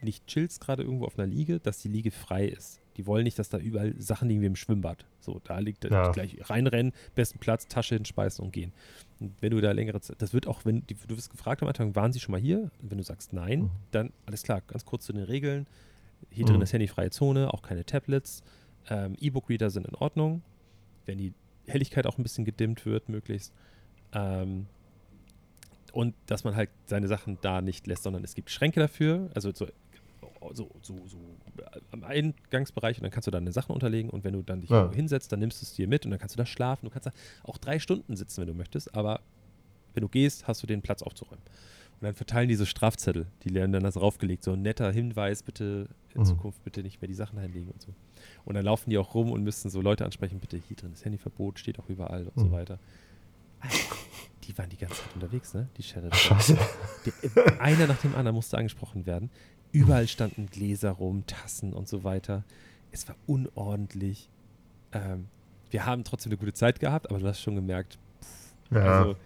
nicht chillst gerade irgendwo auf einer Liege, dass die Liege frei ist. Die wollen nicht, dass da überall Sachen liegen wie im Schwimmbad. So, da liegt Ja. gleich reinrennen, besten Platz, Tasche hinspeisen und gehen. Und wenn du da längere Zeit, das wird auch, wenn die, du wirst gefragt am Anfang, waren sie schon mal hier? Und wenn du sagst nein, Mhm. dann alles klar, ganz kurz zu den Regeln. Hier drin Mhm. ist handyfreie Zone, auch keine Tablets. Ähm, E-Book-Reader sind in Ordnung, wenn die Helligkeit auch ein bisschen gedimmt wird, möglichst. Ähm, und dass man halt seine Sachen da nicht lässt, sondern es gibt Schränke dafür, also so, so, so, so am Eingangsbereich und dann kannst du da deine Sachen unterlegen und wenn du dann dich Ja. hinsetzt, dann nimmst du es dir mit und dann kannst du da schlafen. Du kannst da auch drei Stunden sitzen, wenn du möchtest, aber wenn du gehst, hast du den Platz aufzuräumen. Und dann verteilen diese Strafzettel, die werden dann da draufgelegt, so ein netter Hinweis, bitte in Mhm. Zukunft bitte nicht mehr die Sachen einlegen und so. Und dann laufen die auch rum und müssen so Leute ansprechen, bitte hier drin ist Handyverbot, steht auch überall und so Mhm. weiter. Alter, Die waren die ganze Zeit unterwegs, ne? Die Sheriff. Scheiße. Der, einer nach dem anderen musste angesprochen werden. Überall standen Gläser rum, Tassen und so weiter. Es war unordentlich. Ähm, wir haben trotzdem eine gute Zeit gehabt, aber du hast schon gemerkt, Ja. also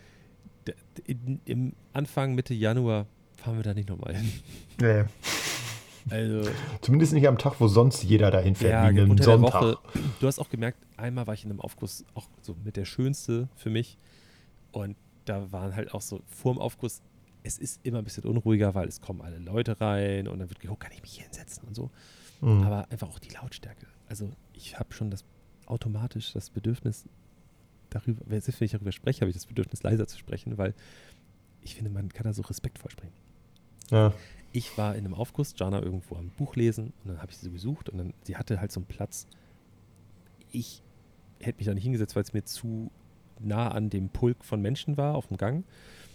im Anfang, Mitte Januar fahren wir da nicht nochmal hin. nee. Also, Zumindest nicht am Tag, wo sonst jeder dahin fährt, ja, wie einen unter Sonntag. der Woche. Du hast auch gemerkt, einmal war ich in einem Aufguss auch so mit der schönste für mich. Und da waren halt auch so vorm Aufguss, es ist immer ein bisschen unruhiger, weil es kommen alle Leute rein und dann wird geguckt, kann ich mich hier hinsetzen und so. Mhm. Aber einfach auch die Lautstärke. Also ich habe schon das automatisch das Bedürfnis darüber, wenn ich darüber spreche, habe ich das Bedürfnis leiser zu sprechen, weil ich finde, man kann da so respektvoll sprechen. ja. Ich war in einem Aufguss, Jana irgendwo am Buch lesen und dann habe ich sie gesucht und dann, sie hatte halt so einen Platz. Ich hätte mich da nicht hingesetzt, weil es mir zu nah an dem Pulk von Menschen war auf dem Gang.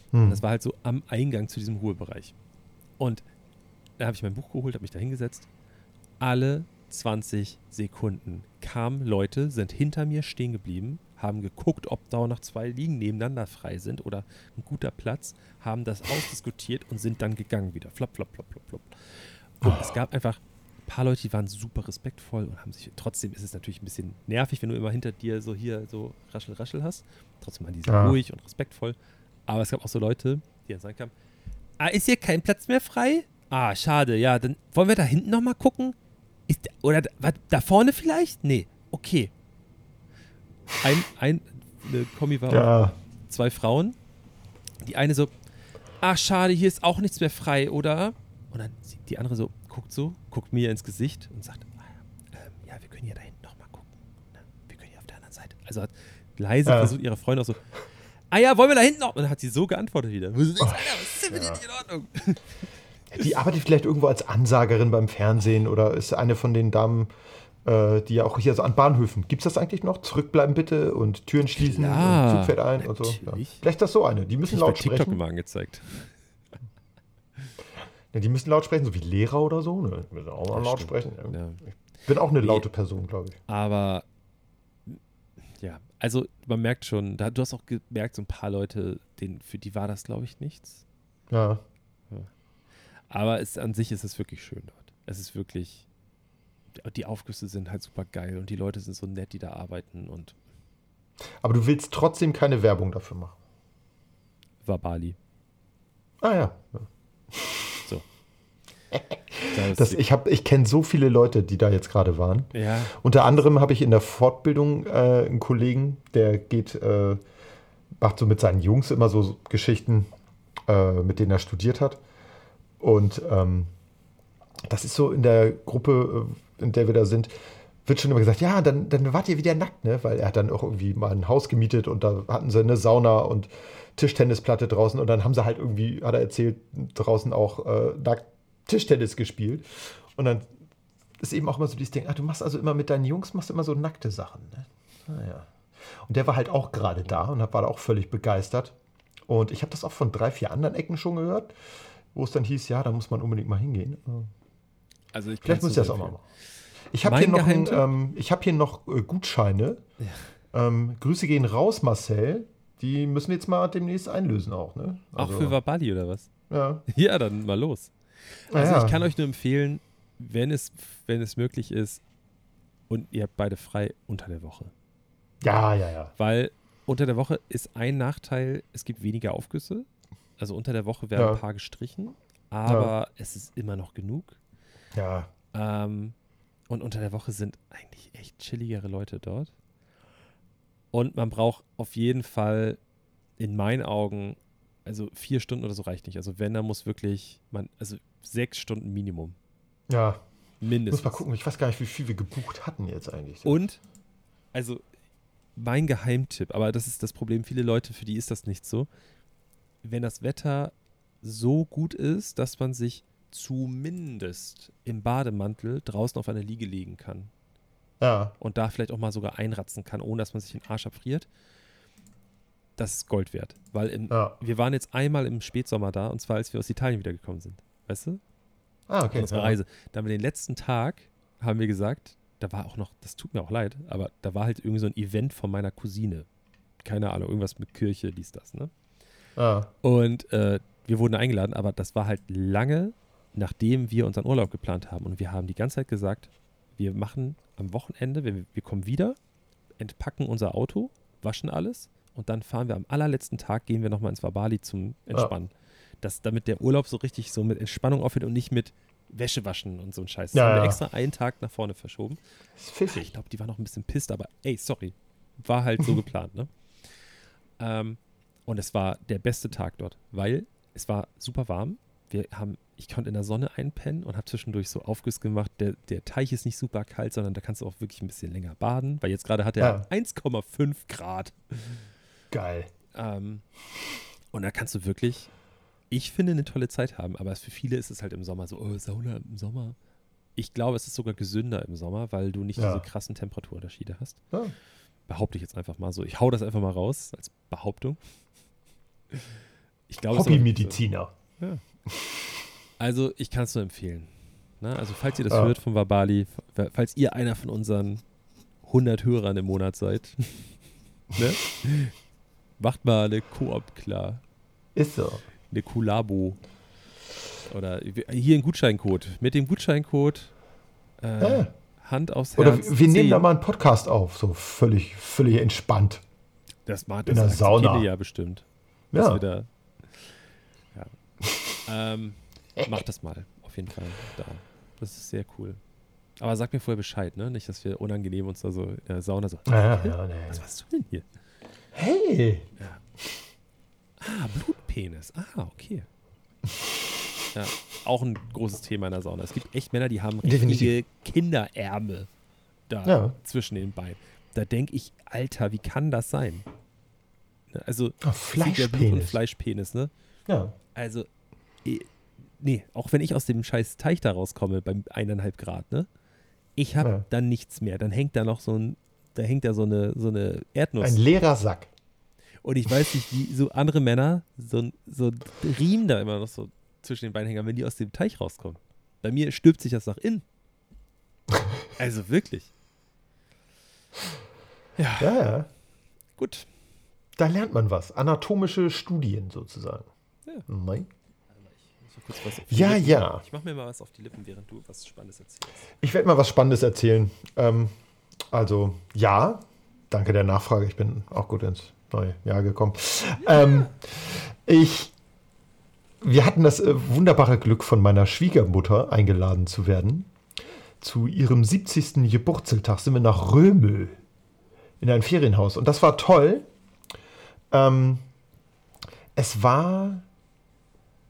Hm. Das war halt so am Eingang zu diesem Ruhebereich. Und da habe ich mein Buch geholt, habe mich da hingesetzt. Alle 20 Sekunden kamen Leute, sind hinter mir stehen geblieben, haben geguckt, ob da noch zwei Liegen nebeneinander frei sind oder ein guter Platz, haben das ausdiskutiert und sind dann gegangen wieder. Flop, flop, flop, flop, flop. Und es gab einfach paar Leute, die waren super respektvoll und haben sich, trotzdem ist es natürlich ein bisschen nervig, wenn du immer hinter dir so hier so raschel, raschel hast. Trotzdem waren die sehr Ja. ruhig und respektvoll. Aber es gab auch so Leute, die dann sagen kamen, ah, ist hier kein Platz mehr frei? Ah, schade, ja, dann wollen wir da hinten nochmal gucken? Ist, oder da, was, da vorne vielleicht? Nee, okay. Ein, ein, eine Kombi war Ja, zwei Frauen. Die eine so, ach schade, hier ist auch nichts mehr frei, oder? Und dann sieht die andere so, guckt so, guckt mir ins Gesicht und sagt, ah, ähm, ja, wir können ja da hinten nochmal gucken. Ne? Wir können ja auf der anderen Seite. Also hat leise Ja. versucht, ihre Freundin auch so, ah ja, wollen wir da hinten noch? Und dann hat sie so geantwortet wieder. Was ist, Oh, was ist denn mit dir nicht in Ordnung? die arbeitet vielleicht irgendwo als Ansagerin beim Fernsehen oder ist eine von den Damen, äh, die ja auch hier so an Bahnhöfen. Gibt es das eigentlich noch? Zurückbleiben bitte und Türen schließen Klar, und Zug fährt ein und so. Ja. natürlich. Vielleicht das so eine. Die müssen Ich laut TikTok sprechen. immer angezeigt. Ja, die müssen laut sprechen, so wie Lehrer oder so. Ne? Die müssen auch mal Ja, laut stimmt. sprechen. Ja. Ich bin auch eine laute Person, glaube ich. Aber ja, also man merkt schon, da, du hast auch gemerkt, so ein paar Leute, denen, für die war das, glaube ich, nichts. Ja. Aber es, an sich ist es wirklich schön dort. Es ist wirklich, die Aufgüsse sind halt super geil und die Leute sind so nett, die da arbeiten und Aber du willst trotzdem keine Werbung dafür machen. war Bali. Ah ja. ja. Das, Das, ich hab- ich kenne so viele Leute, die da jetzt gerade waren. ja, Unter anderem habe ich in der Fortbildung äh, einen Kollegen, der geht, äh, macht so mit seinen Jungs immer so Geschichten, äh, mit denen er studiert hat. Und ähm, das ist so in der Gruppe, äh, in der wir da sind, wird schon immer gesagt, ja, dann, dann wart ihr wieder nackt, ne? Weil er hat dann auch irgendwie mal ein Haus gemietet und da hatten sie eine Sauna und Tischtennisplatte draußen und dann haben sie halt irgendwie, hat er erzählt, draußen auch äh, nackt Tischtennis gespielt. Und dann ist eben auch immer so dieses Ding, ah, du machst also immer mit deinen Jungs, machst immer so nackte Sachen. Ne? Ah, ja. Und der war halt auch gerade da und war da auch völlig begeistert. Und ich habe das auch von drei, vier anderen Ecken schon gehört, wo es dann hieß, ja, da muss man unbedingt mal hingehen. also ich Vielleicht muss ich das auch mal machen. Ich habe hier noch, ein, ähm, ich hab hier noch äh, Gutscheine. Ähm, Grüße gehen raus, Marcel. Die müssen wir jetzt mal demnächst einlösen auch. Ne? Auch für Wabali oder was? ja. Ja, dann mal los. Also ja. ich kann euch nur empfehlen, wenn es, wenn es möglich ist und ihr habt beide frei unter der Woche. Ja, ja, ja. Weil unter der Woche ist ein Nachteil, es gibt weniger Aufgüsse. Also unter der Woche werden Ja. ein paar gestrichen, aber es ist immer noch genug. Ja, Ähm, und unter der Woche sind eigentlich echt chilligere Leute dort. Und man braucht auf jeden Fall in meinen Augen, also vier Stunden oder so reicht nicht. Also wenn, dann muss wirklich, man, also sechs Stunden Minimum. ja. Mindestens. Muss mal gucken. Ich weiß gar nicht, wie viel wir gebucht hatten jetzt eigentlich. Und, also mein Geheimtipp, aber das ist das Problem, viele Leute, für die ist das nicht so. Wenn das Wetter so gut ist, dass man sich zumindest im Bademantel draußen auf eine Liege legen kann Ja, und da vielleicht auch mal sogar einratzen kann, ohne dass man sich den Arsch abfriert, das ist Gold wert. Weil im, ja. wir waren jetzt einmal im Spätsommer da, und zwar als wir aus Italien wiedergekommen sind. Weißt du? Ah, okay. unserer ja. Reise. Da haben wir den letzten Tag, haben wir gesagt, da war auch noch, das tut mir auch leid, aber da war halt irgendwie so ein Event von meiner Cousine. Keine Ahnung, irgendwas mit Kirche, dies, das, ne? Ah, Und äh, wir wurden eingeladen, aber das war halt lange, nachdem wir unseren Urlaub geplant haben. Und wir haben die ganze Zeit gesagt, wir machen am Wochenende, wir, wir kommen wieder, entpacken unser Auto, waschen alles und dann fahren wir am allerletzten Tag, gehen wir nochmal ins Wabali zum Entspannen. Das, damit der Urlaub so richtig so mit Entspannung aufhört und nicht mit Wäsche waschen und so ein Scheiß. Das Ja, haben wir ja. extra einen Tag nach vorne verschoben. ist Ich pfiffig. glaube, die war noch ein bisschen pisst, aber ey, sorry. War halt so geplant, ne? Ähm, und es war der beste Tag dort, weil es war super warm. Wir haben, ich konnte in der Sonne einpennen und habe zwischendurch so Aufguss gemacht. Der, der Teich ist nicht super kalt, sondern da kannst du auch wirklich ein bisschen länger baden, weil jetzt gerade hat er Ja. 1,5 Grad. Geil. Ähm, und da kannst du wirklich, ich finde, eine tolle Zeit haben. Aber für viele ist es halt im Sommer so, oh, Sauna im Sommer. Ich glaube, es ist sogar gesünder im Sommer, weil du nicht Ja. diese krassen Temperaturunterschiede hast. Ja. Behaupte ich jetzt einfach mal so. Ich hau das einfach mal raus als Behauptung. Ich glaube, es ist aber- Hobbymediziner. Also, ich kann es nur empfehlen. Ne? Also, falls ihr das Ja. hört von Wabali, falls ihr einer von unseren 100 Hörern im Monat seid, ne? macht mal eine Koop klar. Ist so. Eine Kulabo. Oder hier ein Gutscheincode. Mit dem Gutscheincode Äh, Ja. Hand aufs Oder Herz. wir nehmen da mal einen Podcast auf, so völlig, völlig entspannt. Das macht in das der Sauna. ja bestimmt. Dass Ja. wir da, ja. Ähm, mach das mal, auf jeden Fall. Da. Das ist sehr cool. Aber sag mir vorher Bescheid, ne? Nicht, dass wir unangenehm uns da so in der Sauna so. Ja, ja, nee. Was machst du denn hier? Hey, Ah, Blutpenis. Ah, okay. Ja, auch ein großes Thema in der Sauna. Es gibt echt Männer, die haben richtige Definitiv. Kinderärmel da Ja. zwischen den Beinen. Da denke ich, Alter, wie kann das sein? Ne, Also, Oh, ja Blut- und Fleischpenis. Fleischpenis, ne? Ja. Also, nee, auch wenn ich aus dem scheiß Teich da rauskomme, beim eineinhalb Grad, ne? Ich habe Ja. dann nichts mehr. Dann hängt da noch so ein, da hängt da so eine, so eine Erdnuss. Ein leerer Sack. Und ich weiß nicht, wie so andere Männer so, ein- so Riemen da immer noch so zwischen den Beinen hängen, wenn die aus dem Teich rauskommen. Bei mir stülpt sich das nach innen. Also wirklich. Ja, Ja, ja. gut. Da lernt man was. Anatomische Studien sozusagen. Ja. Nein. Ich mach kurz was auf die Ja, Lippen. ja. Ich mach mir mal was auf die Lippen, während du was Spannendes erzählst. Ich werde mal was Spannendes erzählen. Ähm, also, ja, danke der Nachfrage. Ich bin auch gut ins neue Jahr gekommen. Ähm, ich, wir hatten das äh, wunderbare Glück, von meiner Schwiegermutter eingeladen zu werden. Zu ihrem 70. Geburtstag sind wir nach Römel in ein Ferienhaus. Und das war toll. Ähm, es war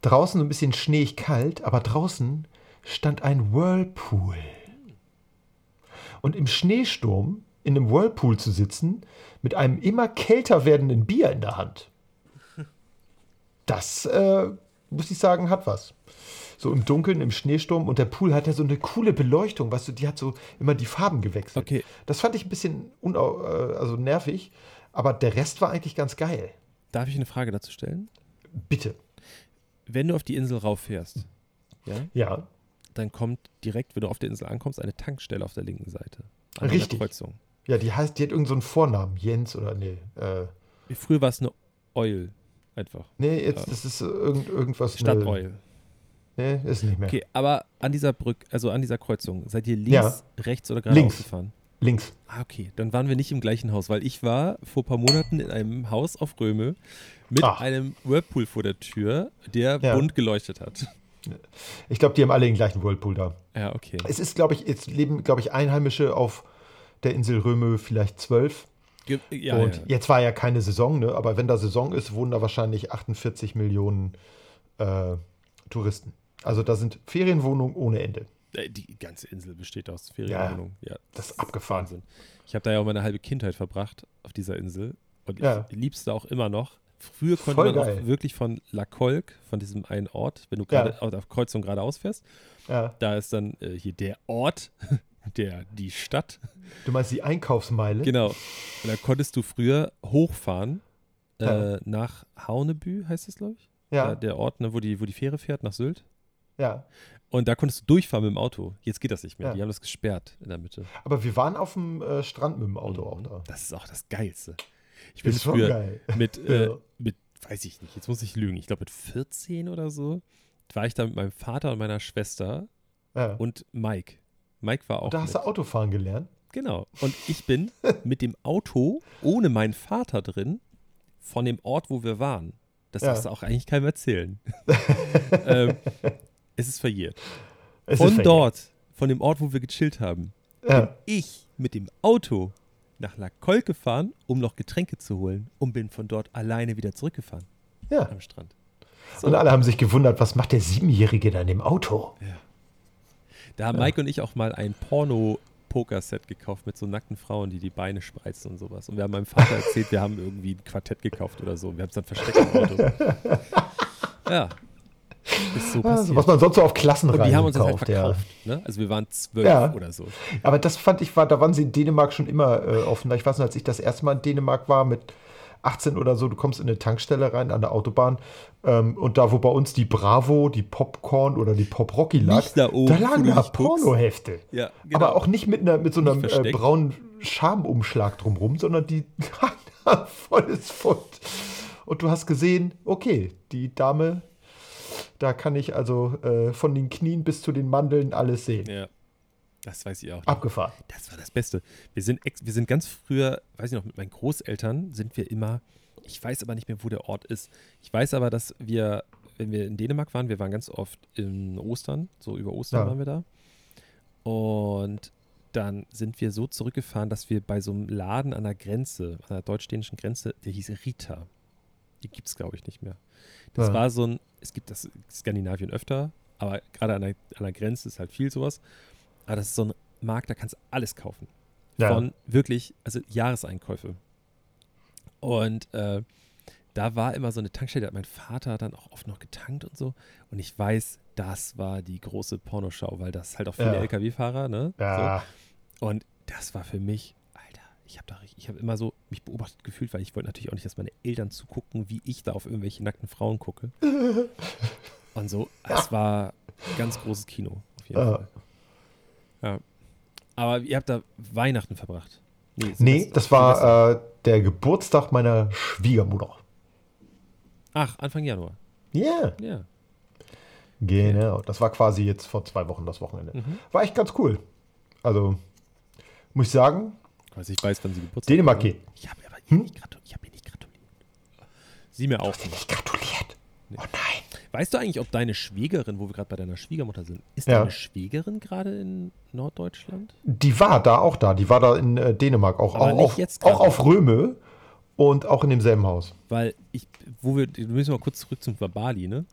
draußen so ein bisschen schneeig kalt, aber draußen stand ein Whirlpool. Und im Schneesturm in einem Whirlpool zu sitzen, mit einem immer kälter werdenden Bier in der Hand, das, äh, muss ich sagen, hat was. So im Dunkeln, im Schneesturm und der Pool hat ja so eine coole Beleuchtung, weißt du, die hat so immer die Farben gewechselt. Okay. Das fand ich ein bisschen äh, also nervig, aber der Rest war eigentlich ganz geil. Darf ich eine Frage dazu stellen? Bitte. Wenn du auf die Insel rauffährst, ja, Ja, dann kommt direkt, wenn du auf der Insel ankommst, eine Tankstelle auf der linken Seite. An Richtig. Kreuzung. ja, die heißt, die hat irgendeinen so Vornamen, Jens oder nee. Äh, Früher war es eine Oil. Einfach. nee, jetzt das ist irgend, irgendwas. Stadt ne- Oil. Nee, ist nicht mehr. Okay, aber an dieser Brücke, also an dieser Kreuzung, seid ihr links, Ja. rechts oder geradeaus Links. gefahren? Links. Ah, okay. Dann waren wir nicht im gleichen Haus, weil ich war vor ein paar Monaten in einem Haus auf Röme mit Ach. einem Whirlpool vor der Tür, der Ja. bunt geleuchtet hat. Ich glaube, die haben alle den gleichen Whirlpool da. Ja, okay. Es ist, glaube ich, jetzt leben, glaube ich, Einheimische auf der Insel Röme vielleicht zwölf. Ge ja, und ja. jetzt war ja keine Saison, ne? aber wenn da Saison ist, wohnen da wahrscheinlich 48 Millionen äh, Touristen. Also da sind Ferienwohnungen ohne Ende. Äh, Die ganze Insel besteht aus Ferienwohnungen. Ja. Das ist abgefahren. Wahnsinn. Ich habe da ja auch meine halbe Kindheit verbracht auf dieser Insel und ich Ja. lieb's da auch immer noch. Früher konnte Voll man geil. auch wirklich von La Colque, von diesem einen Ort, wenn du gerade auf der Kreuzung geradeaus fährst, Ja. da ist dann äh, hier der Ort, der, die Stadt. Du meinst die Einkaufsmeile? Genau. Und da konntest du früher hochfahren äh, Ja. nach Haunebü, heißt das, glaube ich. Ja, der Ort, ne, wo, die, wo die Fähre fährt, nach Sylt. Ja. Und da konntest du durchfahren mit dem Auto. Jetzt geht das nicht mehr. Ja. Die haben das gesperrt in der Mitte. Aber wir waren auf dem äh, Strand mit dem Auto auch da. Das ist auch das Geilste. Ich bin Ist schon früher geil. mit, äh, Ja. mit, weiß ich nicht, jetzt muss ich lügen, ich glaube mit 14 oder so, war ich da mit meinem Vater und meiner Schwester Ja. und Mike. Mike war auch. Und da hast mit. du Autofahren gelernt? Genau. Und ich bin mit dem Auto ohne meinen Vater drin von dem Ort, wo wir waren. Das Ja. darfst du auch eigentlich keinem erzählen. ähm, es ist verjährt. Es ist von verjährt. dort, von dem Ort, wo wir gechillt haben, Ja. bin ich mit dem Auto nach La Colle gefahren, um noch Getränke zu holen und bin von dort alleine wieder zurückgefahren ja. am Strand. So, Und alle haben sich gewundert, was macht der Siebenjährige dann im Auto? da haben Mike und ich auch mal ein Porno-Poker-Set gekauft mit so nackten Frauen, die die Beine spreizen und sowas. Und wir haben meinem Vater erzählt, wir haben irgendwie ein Quartett gekauft oder so. Und wir haben es dann versteckt im Auto. Ja. Ist so Also, was man sonst so auf und Klassenreisen die haben uns das halt kauft. ja. verkauft. Ne? Also wir waren zwölf Ja. oder so. Aber das fand ich, war, da waren sie in Dänemark schon immer äh, offen. Ich weiß noch, als ich das erste Mal in Dänemark war mit 18 oder so, du kommst in eine Tankstelle rein an der Autobahn ähm, und da, wo bei uns die Bravo, die Popcorn oder die Pop Rocky lag, Nicht da oben, da lagen da nicht. Pornohefte. Ja, genau. Aber auch nicht mit, einer, mit so einem Nicht äh, braunen Schamumschlag drumrum, sondern die lagen volles Fund. Und du hast gesehen, okay, die Dame, da kann ich also äh, von den Knien bis zu den Mandeln alles sehen. Ja. Das weiß ich auch. Abgefahren. Das war das Beste. Wir sind, ex wir sind ganz früher, weiß ich noch, mit meinen Großeltern sind wir immer, ich weiß aber nicht mehr, wo der Ort ist. Ich weiß aber, dass wir, wenn wir in Dänemark waren, wir waren ganz oft in Ostern, so über Ostern Ja. waren wir da. Und dann sind wir so zurückgefahren, dass wir bei so einem Laden an der Grenze, an der deutsch-dänischen Grenze, der hieß Rita. Die gibt es, glaube ich, nicht mehr. Das Ja. war so ein, es gibt das in Skandinavien öfter, aber gerade an der, an der Grenze ist halt viel sowas. Aber das ist so ein Markt, da kannst du alles kaufen. Ja. Von wirklich, also Jahreseinkäufe. Und äh, da war immer so eine Tankstelle, da hat mein Vater dann auch oft noch getankt und so. Und ich weiß, das war die große Pornoschau, weil das halt auch viele Ja. LKW-Fahrer, ne? Ja. So. Und das war für mich, ich habe da, richtig- ich habe immer so mich beobachtet gefühlt, weil ich wollte natürlich auch nicht, dass meine Eltern zugucken, wie ich da auf irgendwelche nackten Frauen gucke. Und so, es war ganz großes Kino, auf jeden. Fall. Ja. Aber ihr habt da Weihnachten verbracht. Nee, Silvester- das war äh, der Geburtstag meiner Schwiegermutter. Ach, Anfang Januar. Ja, Ja. genau. Das war quasi jetzt vor zwei Wochen das Wochenende. Mhm. War echt ganz cool. Also, muss ich sagen, Also ich weiß, wann sie Geburtstag Dänemark haben. geht. Ich habe aber Hm? nicht gratu- ich hab ihr nicht gratuliert. Sie mir auch nicht. Nicht gratuliert. Oh nein. Weißt du eigentlich, ob deine Schwägerin, wo wir gerade bei deiner Schwiegermutter sind, ist Ja. deine Schwägerin gerade in Norddeutschland? Die war da auch da. Die war da in äh, Dänemark auch. Aber auch, nicht auf, jetzt auch auf Röme und auch in demselben Haus. Weil ich, wo wir, wir müssen mal kurz zurück zum Bali, ne?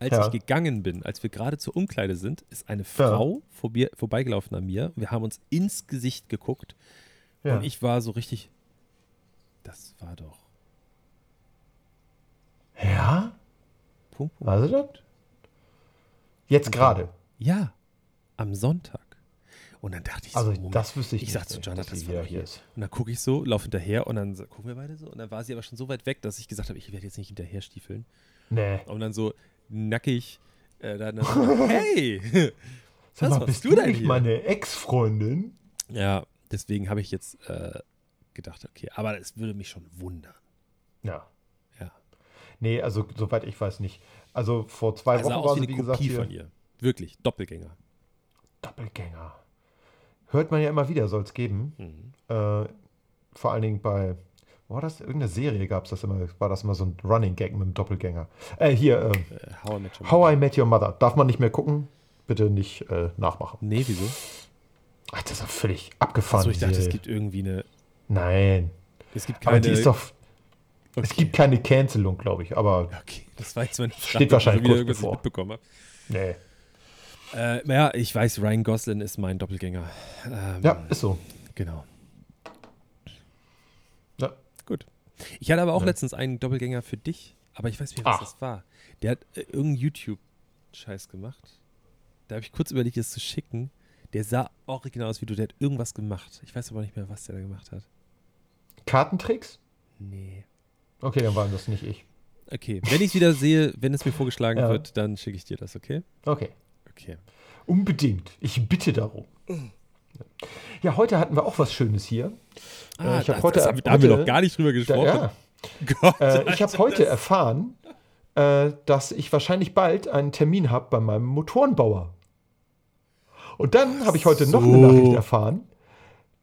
Als Ja. ich gegangen bin, als wir gerade zur Umkleide sind, ist eine Frau vorbi- vorbeigelaufen an mir. Wir haben uns ins Gesicht geguckt Ja. und ich war so richtig, das war doch. ja? Punkt, Punkt. War sie das? Jetzt gerade. Ja, am Sonntag. Und dann dachte ich Also, so, das wüsste ich ich nicht, sag zu John, dass das sie wieder hier ist. Und dann gucke ich so, laufe hinterher und dann gucken wir beide so. Und dann war sie aber schon so weit weg, dass ich gesagt habe, ich werde jetzt nicht hinterher stiefeln. Nee. Und dann so nackig, äh, dann, dann so, hey! Was bist du denn nicht meine Ex-Freundin? Ja, deswegen habe ich jetzt äh, gedacht, okay, aber es würde mich schon wundern. Ja. Ja. Nee, also soweit ich weiß nicht. Also vor zwei Also Wochen war wie sie, eine wie gesagt, Kopie hier. von ihr. Wirklich, Doppelgänger. Doppelgänger. Hört man ja immer wieder, soll es geben. Mhm. Äh, vor allen Dingen bei, wo war das? Irgendeine Serie gab es das immer, war das immer so ein Running Gag mit dem Doppelgänger. Äh, hier, äh, Äh, How I Met Your How I Met Your Mother. Darf man nicht mehr gucken? Bitte nicht äh, nachmachen. Nee, wieso? Ach, das ist doch völlig abgefahren. Achso, ich dachte, es gibt irgendwie eine. Nein. Es gibt Aber keine. die ist doch. okay. Es gibt keine Cancelung, glaube ich. Aber Okay, das war jetzt meine Frage. Steht wahrscheinlich kurz wieder irgendwas bevor. mitbekommen habe. nee. Äh, naja, ich weiß, Ryan Gosling ist mein Doppelgänger. Ähm, Ja, ist so. Genau. Ja. Gut. Ich hatte aber auch Ja. letztens einen Doppelgänger für dich, aber ich weiß nicht was Ach. das war. Der hat äh, irgendeinen YouTube-Scheiß gemacht. Da habe ich kurz überlegt, es zu schicken. Der sah original aus wie du, der hat irgendwas gemacht. Ich weiß aber nicht mehr, was der da gemacht hat. Kartentricks? Nee. Okay, dann waren das nicht ich. Okay, wenn ich es wieder sehe, wenn es mir vorgeschlagen Ja. wird, dann schicke ich dir das, okay? Okay. Okay. Unbedingt. Ich bitte darum. Ja, heute hatten wir auch was Schönes hier. Äh, ich das, heute- das, da haben wir noch gar nicht drüber Da, gesprochen. ja, Gott, äh, ich habe heute das- erfahren, äh, dass ich wahrscheinlich bald einen Termin habe bei meinem Motorenbauer. Und dann habe ich heute noch eine so. Nachricht erfahren,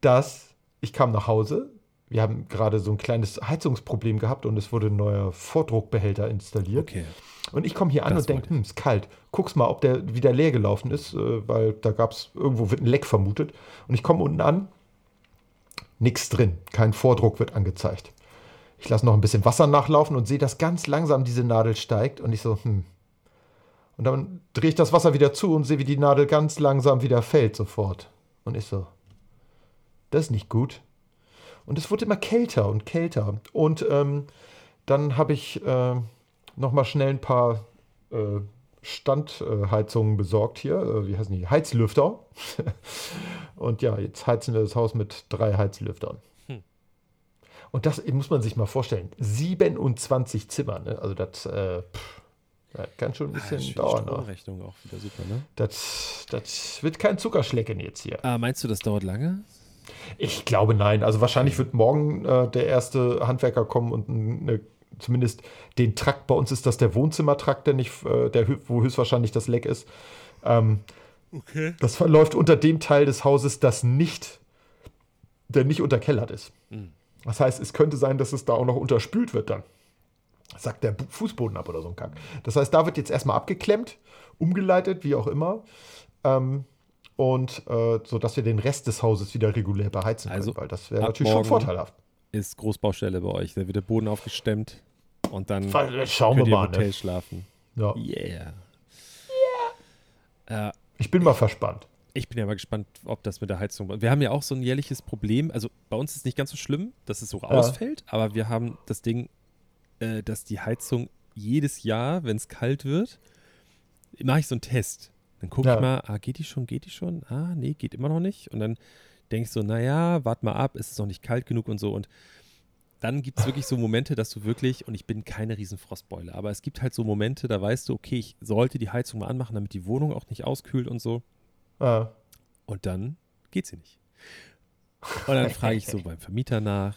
dass ich kam nach Hause. Wir haben gerade so ein kleines Heizungsproblem gehabt und es wurde ein neuer Vordruckbehälter installiert. Okay. Und ich komme hier an Das und denke, hm, ist kalt. Guck's mal, ob der wieder leer gelaufen ist, äh, weil da gab es, irgendwo wird ein Leck vermutet. Und ich komme unten an, nichts drin. Kein Vordruck wird angezeigt. Ich lasse noch ein bisschen Wasser nachlaufen und sehe, dass ganz langsam diese Nadel steigt. Und ich so, hm. Und dann drehe ich das Wasser wieder zu und sehe, wie die Nadel ganz langsam wieder fällt sofort. Und ich so, das ist nicht gut. Und es wurde immer kälter und kälter. Und ähm, dann habe ich äh, noch mal schnell ein paar äh, Standheizungen besorgt hier. Äh, wie heißen die? Heizlüfter. und ja, jetzt heizen wir das Haus mit drei Heizlüftern. Hm. Und das muss man sich mal vorstellen. 27 Zimmer. Ne? Also das, äh, pff, das kann schon ein Ah, bisschen die dauern. Stromrechnung auch wieder super, ne? Das, das wird kein Zuckerschlecken jetzt hier. Ah, meinst du, das dauert lange? Ich glaube nein. Also wahrscheinlich wird morgen äh, der erste Handwerker kommen und eine, zumindest den Trakt, bei uns ist das der Wohnzimmertrakt, der nicht, äh, der, wo höchstwahrscheinlich das Leck ist, ähm, Okay. Das verläuft unter dem Teil des Hauses, das nicht, der nicht unterkellert ist. Mhm. Das heißt, es könnte sein, dass es da auch noch unterspült wird dann. Sagt der Fußboden ab oder so ein Kack. Das heißt, da wird jetzt erstmal abgeklemmt, umgeleitet, wie auch immer. Ähm, und äh, so dass wir den Rest des Hauses wieder regulär beheizen können, Also, weil das wäre natürlich schon vorteilhaft. Ist Großbaustelle bei euch. Da wird der Boden aufgestemmt und dann Schauen wir ihr im mal. Hotel Ne? schlafen. Ja. Yeah. Äh, Ich bin mal verspannt. ich bin ja mal gespannt, ob das mit der Heizung. Wir haben ja auch so ein jährliches Problem. Also bei uns ist es nicht ganz so schlimm, dass es so ausfällt, aber wir haben das Ding, äh, dass die Heizung jedes Jahr, wenn es kalt wird, mache ich so einen Test. Dann gucke Ja. ich mal, ah, geht die schon, geht die schon? Ah, nee, geht immer noch nicht. Und dann denke ich so, naja, warte mal ab, ist es noch nicht kalt genug und so. Und dann gibt es wirklich so Momente, dass du wirklich, und ich bin keine riesen Frostbeule, aber es gibt halt so Momente, da weißt du, okay, ich sollte die Heizung mal anmachen, damit die Wohnung auch nicht auskühlt und so. Äh, Und dann geht sie nicht. Und dann frage ich so beim Vermieter nach.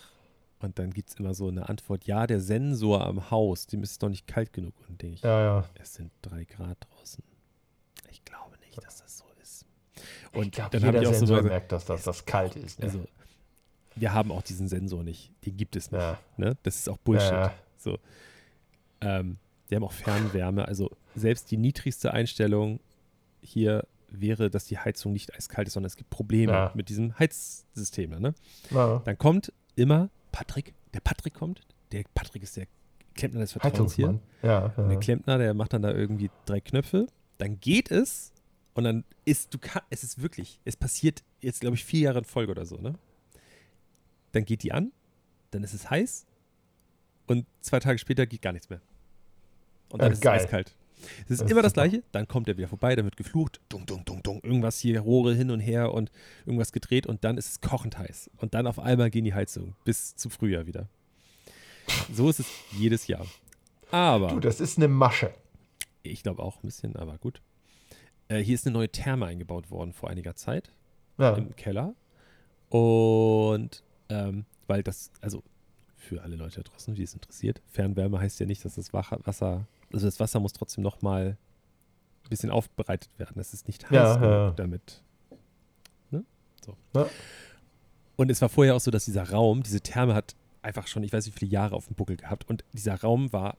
Und dann gibt es immer so eine Antwort, ja, der Sensor am Haus, dem ist es doch nicht kalt genug. Und denke ich, ja, ja. es sind drei Grad draußen. Ich glaube nicht, dass das so ist. Und ich glaube, dann habe ich auch so Sensor gesagt, merkt, dass das, das kalt ist. Ne? also, wir haben auch diesen Sensor nicht. Den gibt es nicht. ja. Ne? Das ist auch Bullshit. Ja. So. Ähm, wir haben auch Fernwärme. Also selbst die niedrigste Einstellung hier wäre, dass die Heizung nicht eiskalt ist, sondern es gibt Probleme Ja. mit diesem Heizsystem. Ne? Dann kommt immer Patrick. Der Patrick kommt. Der Patrick ist der Klempner des Vertrauens hier. Ja, Und der ja. Klempner, der macht dann da irgendwie drei Knöpfe. Dann geht es und dann ist, du kann, es ist wirklich, es passiert jetzt, glaube ich, vier Jahre in Folge oder so, ne? Dann geht die an, dann ist es heiß und zwei Tage später geht gar nichts mehr. Und dann Ja, ist geil. es eiskalt. Es ist immer das. Gleiche, dann kommt er wieder vorbei, dann wird geflucht, dung, dung, dung, dung, irgendwas hier, Rohre hin und her und irgendwas gedreht und dann ist es kochend heiß. Und dann auf einmal gehen die Heizungen bis zum Frühjahr wieder. So ist es jedes Jahr. Aber. Du, das ist eine Masche. Ich glaube auch ein bisschen, aber gut. Äh, hier ist eine neue Therme eingebaut worden vor einiger Zeit Ja. im Keller. Und ähm, weil das, also für alle Leute da draußen, die es interessiert, Fernwärme heißt ja nicht, dass das Wasser, also das Wasser muss trotzdem nochmal ein bisschen aufbereitet werden. Das ist nicht heiß Ja, genug, ja. damit. Ne? So. Ja. Und es war vorher auch so, dass dieser Raum, diese Therme hat einfach schon, ich weiß nicht, wie viele Jahre auf dem Buckel gehabt. Und dieser Raum war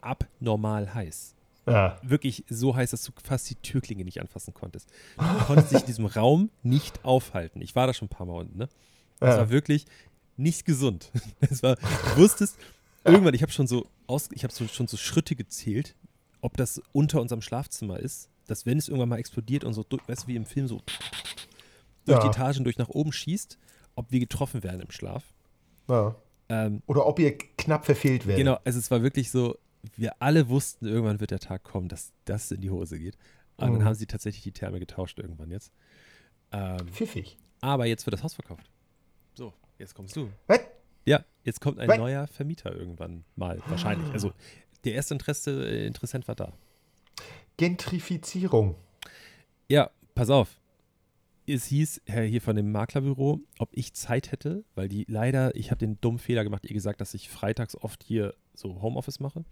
abnormal heiß Ja. wirklich so heiß, dass du fast die Türklinge nicht anfassen konntest. Du konntest dich in diesem Raum nicht aufhalten. Ich war da schon ein paar Mal unten, ne? Es Ja. war wirklich nicht gesund. Es war, du wusstest, irgendwann, ich habe schon so aus, ich habe so, schon so Schritte gezählt, ob das unter unserem Schlafzimmer ist, dass wenn es irgendwann mal explodiert und so, durch, weißt du, wie im Film so durch die Ja. Etagen durch nach oben schießt, ob wir getroffen werden im Schlaf. ja. Ähm, Oder ob ihr knapp verfehlt werdet. Genau, also es war wirklich so, wir alle wussten, irgendwann wird der Tag kommen, dass das in die Hose geht. Aber Mhm. dann haben sie tatsächlich die Therme getauscht irgendwann jetzt. Ähm, Pfiffig. aber jetzt wird das Haus verkauft. So, jetzt kommst du. Was? Ja, jetzt kommt ein Was? neuer Vermieter irgendwann mal, wahrscheinlich. Also der erste Interesse, äh, Interessent war da. Gentrifizierung. Ja, pass auf. Es hieß hier von dem Maklerbüro, ob ich Zeit hätte, weil die leider, ich habe den dummen Fehler gemacht, ihr gesagt, dass ich freitags oft hier so Homeoffice mache.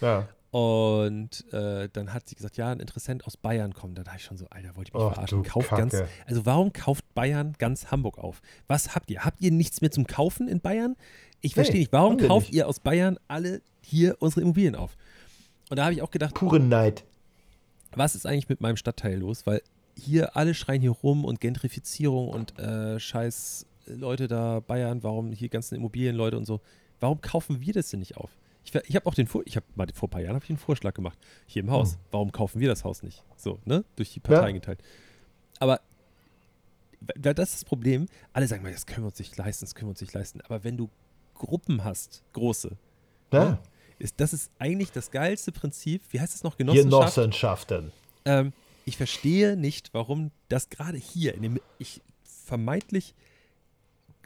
Ja. Und äh, dann hat sie gesagt, ja, ein Interessent aus Bayern kommt. Da dachte ich schon so, Alter, wollt ihr mich Ach, verarschen? Kauft Kacke. ganz, also warum kauft Bayern ganz Hamburg auf? Was habt ihr? Habt ihr nichts mehr zum Kaufen in Bayern? Ich verstehe Nee, nicht, warum kauft nicht. ihr aus Bayern alle hier unsere Immobilien auf? Und da habe ich auch gedacht, Pure Neid. was ist eigentlich mit meinem Stadtteil los? Weil hier alle schreien hier rum und Gentrifizierung und äh, scheiß Leute da, Bayern, warum hier ganzen Immobilienleute und so. Warum kaufen wir das denn nicht auf? Ich, ich habe auch den Vor ich habe mal vor ein paar Jahren habe ich einen Vorschlag gemacht hier im Haus. Hm. Warum kaufen wir das Haus nicht? So, ne? Durch die Parteien Ja. geteilt. Aber das ist das Problem. Alle sagen mal, das können wir uns nicht leisten, das können wir uns nicht leisten. Aber wenn du Gruppen hast, große, Ja. ist das ist eigentlich das geilste Prinzip. Wie heißt es noch? Genossenschaft? Genossenschaften. Ähm, ich verstehe nicht, warum das gerade hier in dem ich vermeintlich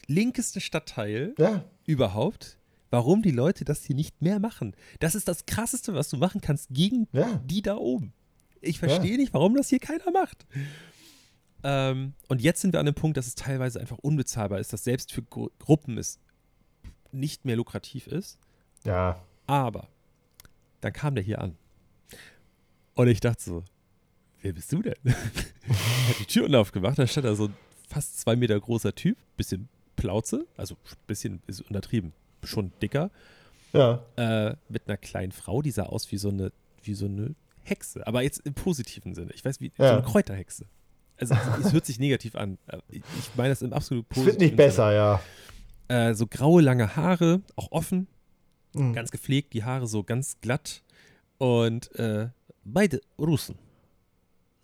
linkesten Stadtteil Ja. überhaupt, warum die Leute das hier nicht mehr machen. Das ist das krasseste, was du machen kannst gegen Ja. die da oben. Ich verstehe nicht, warum das hier keiner macht. Ähm, und jetzt sind wir an dem Punkt, dass es teilweise einfach unbezahlbar ist, dass selbst für Gru Gruppen es nicht mehr lukrativ ist. Ja. Aber dann kam der hier an. Und ich dachte so, wer bist du denn? hat die Tür unten aufgemacht, da stand da so ein fast zwei Meter großer Typ, bisschen Plauze, also bisschen ist untertrieben, schon dicker, Ja. äh, mit einer kleinen Frau, die sah aus wie so eine, wie so eine Hexe, aber jetzt im positiven Sinne. Ich weiß, wie so Ja. eine Kräuterhexe. Also es, es hört sich negativ an. Ich meine das im absolut Es positiven wird nicht besser, ja. Sinne. Äh, so graue, lange Haare, auch offen, Mhm. ganz gepflegt, die Haare so ganz glatt. Und äh, beide Russen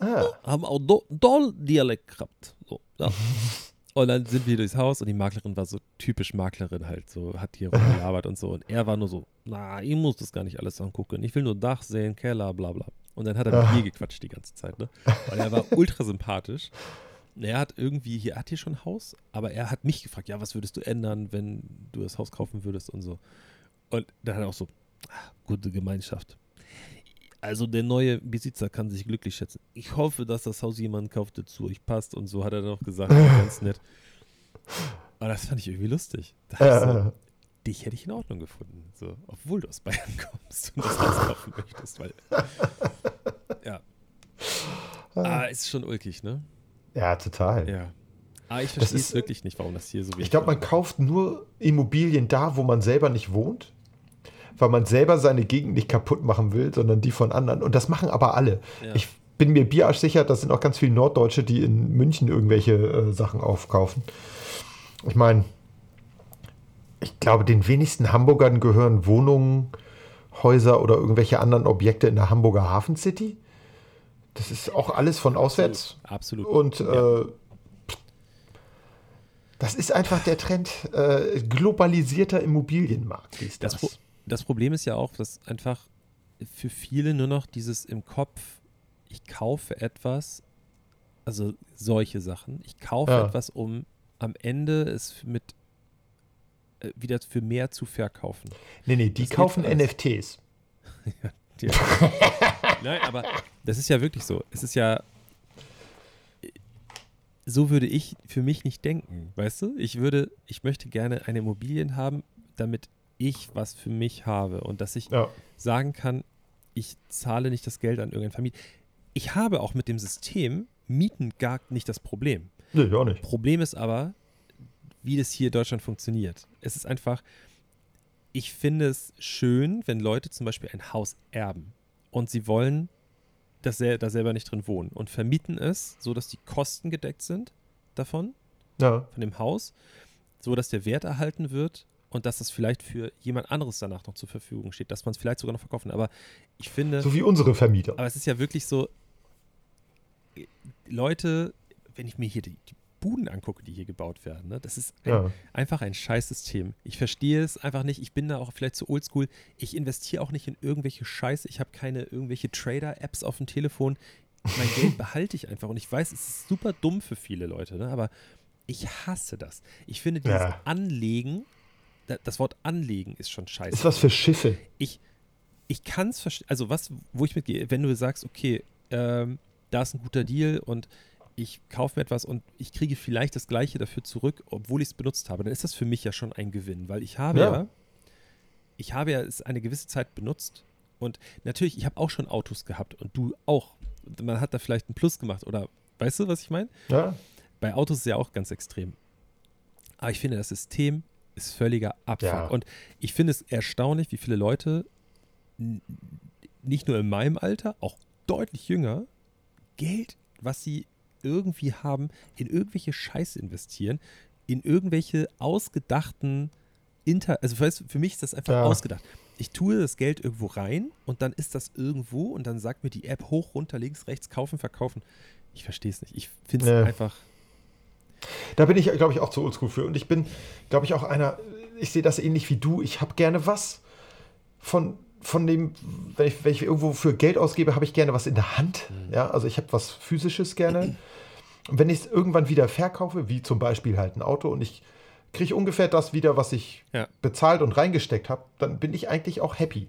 Ah. haben auch do, doll Dialekt gehabt. So, ja. Und dann sind wir durchs Haus und die Maklerin war so typisch Maklerin halt, so hat hier rumgelabert und so. Und er war nur so, na, ich muss das gar nicht alles angucken. Ich will nur Dach sehen, Keller, bla bla. Und dann hat er mit mir gequatscht die ganze Zeit, ne? Und er war ultra sympathisch. Er hat irgendwie, hier hat hier schon ein Haus, aber er hat mich gefragt, ja, was würdest du ändern, wenn du das Haus kaufen würdest und so. Und dann hat er auch so, ah, gute Gemeinschaft. Also der neue Besitzer kann sich glücklich schätzen. Ich hoffe, dass das Haus jemand kauft, der zu euch passt und so hat er noch gesagt, ganz nett. Aber das fand ich irgendwie lustig. So, dich hätte ich in Ordnung gefunden, so, obwohl du aus Bayern kommst und das Haus kaufen möchtest, weil ja. Ah, ist schon ulkig, ne? ja, total. Ja. Ah, ich verstehe es wirklich nicht, warum das hier so wenig Ich glaube, man kauft nur Immobilien da, wo man selber nicht wohnt, weil man selber seine Gegend nicht kaputt machen will, sondern die von anderen. Und das machen aber alle. Ja. Ich bin mir bierarsch sicher, das sind auch ganz viele Norddeutsche, die in München irgendwelche äh, Sachen aufkaufen. Ich meine, ich glaube, den wenigsten Hamburgern gehören Wohnungen, Häuser oder irgendwelche anderen Objekte in der Hamburger Hafen City. Das ist auch alles von auswärts. Absolut. Und Ja. äh, das ist einfach der Trend. Äh, globalisierter Immobilienmarkt ist das. Das, das Problem ist ja auch, dass einfach für viele nur noch dieses im Kopf, ich kaufe etwas, also solche Sachen, ich kaufe Ja. etwas, um am Ende es mit äh, wieder für mehr zu verkaufen. nee, nee, die das kaufen. NFTs. Ja. Nein, aber das ist ja wirklich so. Es ist ja. So würde ich für mich nicht denken, weißt du? Ich würde, ich möchte gerne eine Immobilien haben, damit ich was für mich habe und dass ich Ja. sagen kann, ich zahle nicht das Geld an irgendeinen Vermieter. Ich habe auch mit dem System Mieten gar nicht das Problem. Nee, ja nicht. Problem ist aber, wie das hier in Deutschland funktioniert. Es ist einfach, ich finde es schön, wenn Leute zum Beispiel ein Haus erben und sie wollen das sel da selber nicht drin wohnen und vermieten es, so dass die Kosten gedeckt sind davon, Ja. von dem Haus, so dass der Wert erhalten wird und dass das vielleicht für jemand anderes danach noch zur Verfügung steht, dass man es vielleicht sogar noch verkaufen. Aber ich finde, So wie unsere Vermieter. aber es ist ja wirklich so, äh, Leute, wenn ich mir hier die, die Buden angucke, die hier gebaut werden, ne, das ist ein, Ja. einfach ein Scheißsystem. Ich verstehe es einfach nicht. Ich bin da auch vielleicht zu oldschool. Ich investiere auch nicht in irgendwelche Scheiße. Ich habe keine irgendwelche Trader-Apps auf dem Telefon. Mein Geld behalte ich einfach. Und ich weiß, es ist super dumm für viele Leute, ne, aber ich hasse das. Ich finde dieses Ja. Anlegen, das Wort Anlegen ist schon scheiße Ist was für Schiffe. ich, ich kann es verstehen, also was, wo ich mitgehe, wenn du sagst, okay, ähm, da ist ein guter Deal und ich kaufe mir etwas und ich kriege vielleicht das Gleiche dafür zurück, obwohl ich es benutzt habe, dann ist das für mich ja schon ein Gewinn, weil ich habe ja, Ja. ich habe ja es eine gewisse Zeit benutzt und natürlich, ich habe auch schon Autos gehabt und du auch. Man hat da vielleicht einen Plus gemacht oder weißt du, was ich meine? Ja. Bei Autos ist es ja auch ganz extrem. Aber ich finde, das System ist völliger Abfuck. Ja. Und ich finde es erstaunlich, wie viele Leute, nicht nur in meinem Alter, auch deutlich jünger, Geld, was sie irgendwie haben, in irgendwelche Scheiße investieren, in irgendwelche ausgedachten Inter... Also für mich ist das einfach Ja. ausgedacht. Ich tue das Geld irgendwo rein und dann ist das irgendwo und dann sagt mir die App hoch, runter, links, rechts, kaufen, verkaufen. Ich verstehe es nicht. Ich finde es Nee. einfach... Da bin ich, glaube ich, auch zu oldschool für. Und ich bin, glaube ich, auch einer, ich sehe das ähnlich wie du. Ich habe gerne was von, von dem, wenn ich, wenn ich irgendwo für Geld ausgebe, habe ich gerne was in der Hand. Ja, also ich habe was Physisches gerne. Und wenn ich es irgendwann wieder verkaufe, wie zum Beispiel halt ein Auto, und ich kriege ungefähr das wieder, was ich Ja. bezahlt und reingesteckt habe, dann bin ich eigentlich auch happy.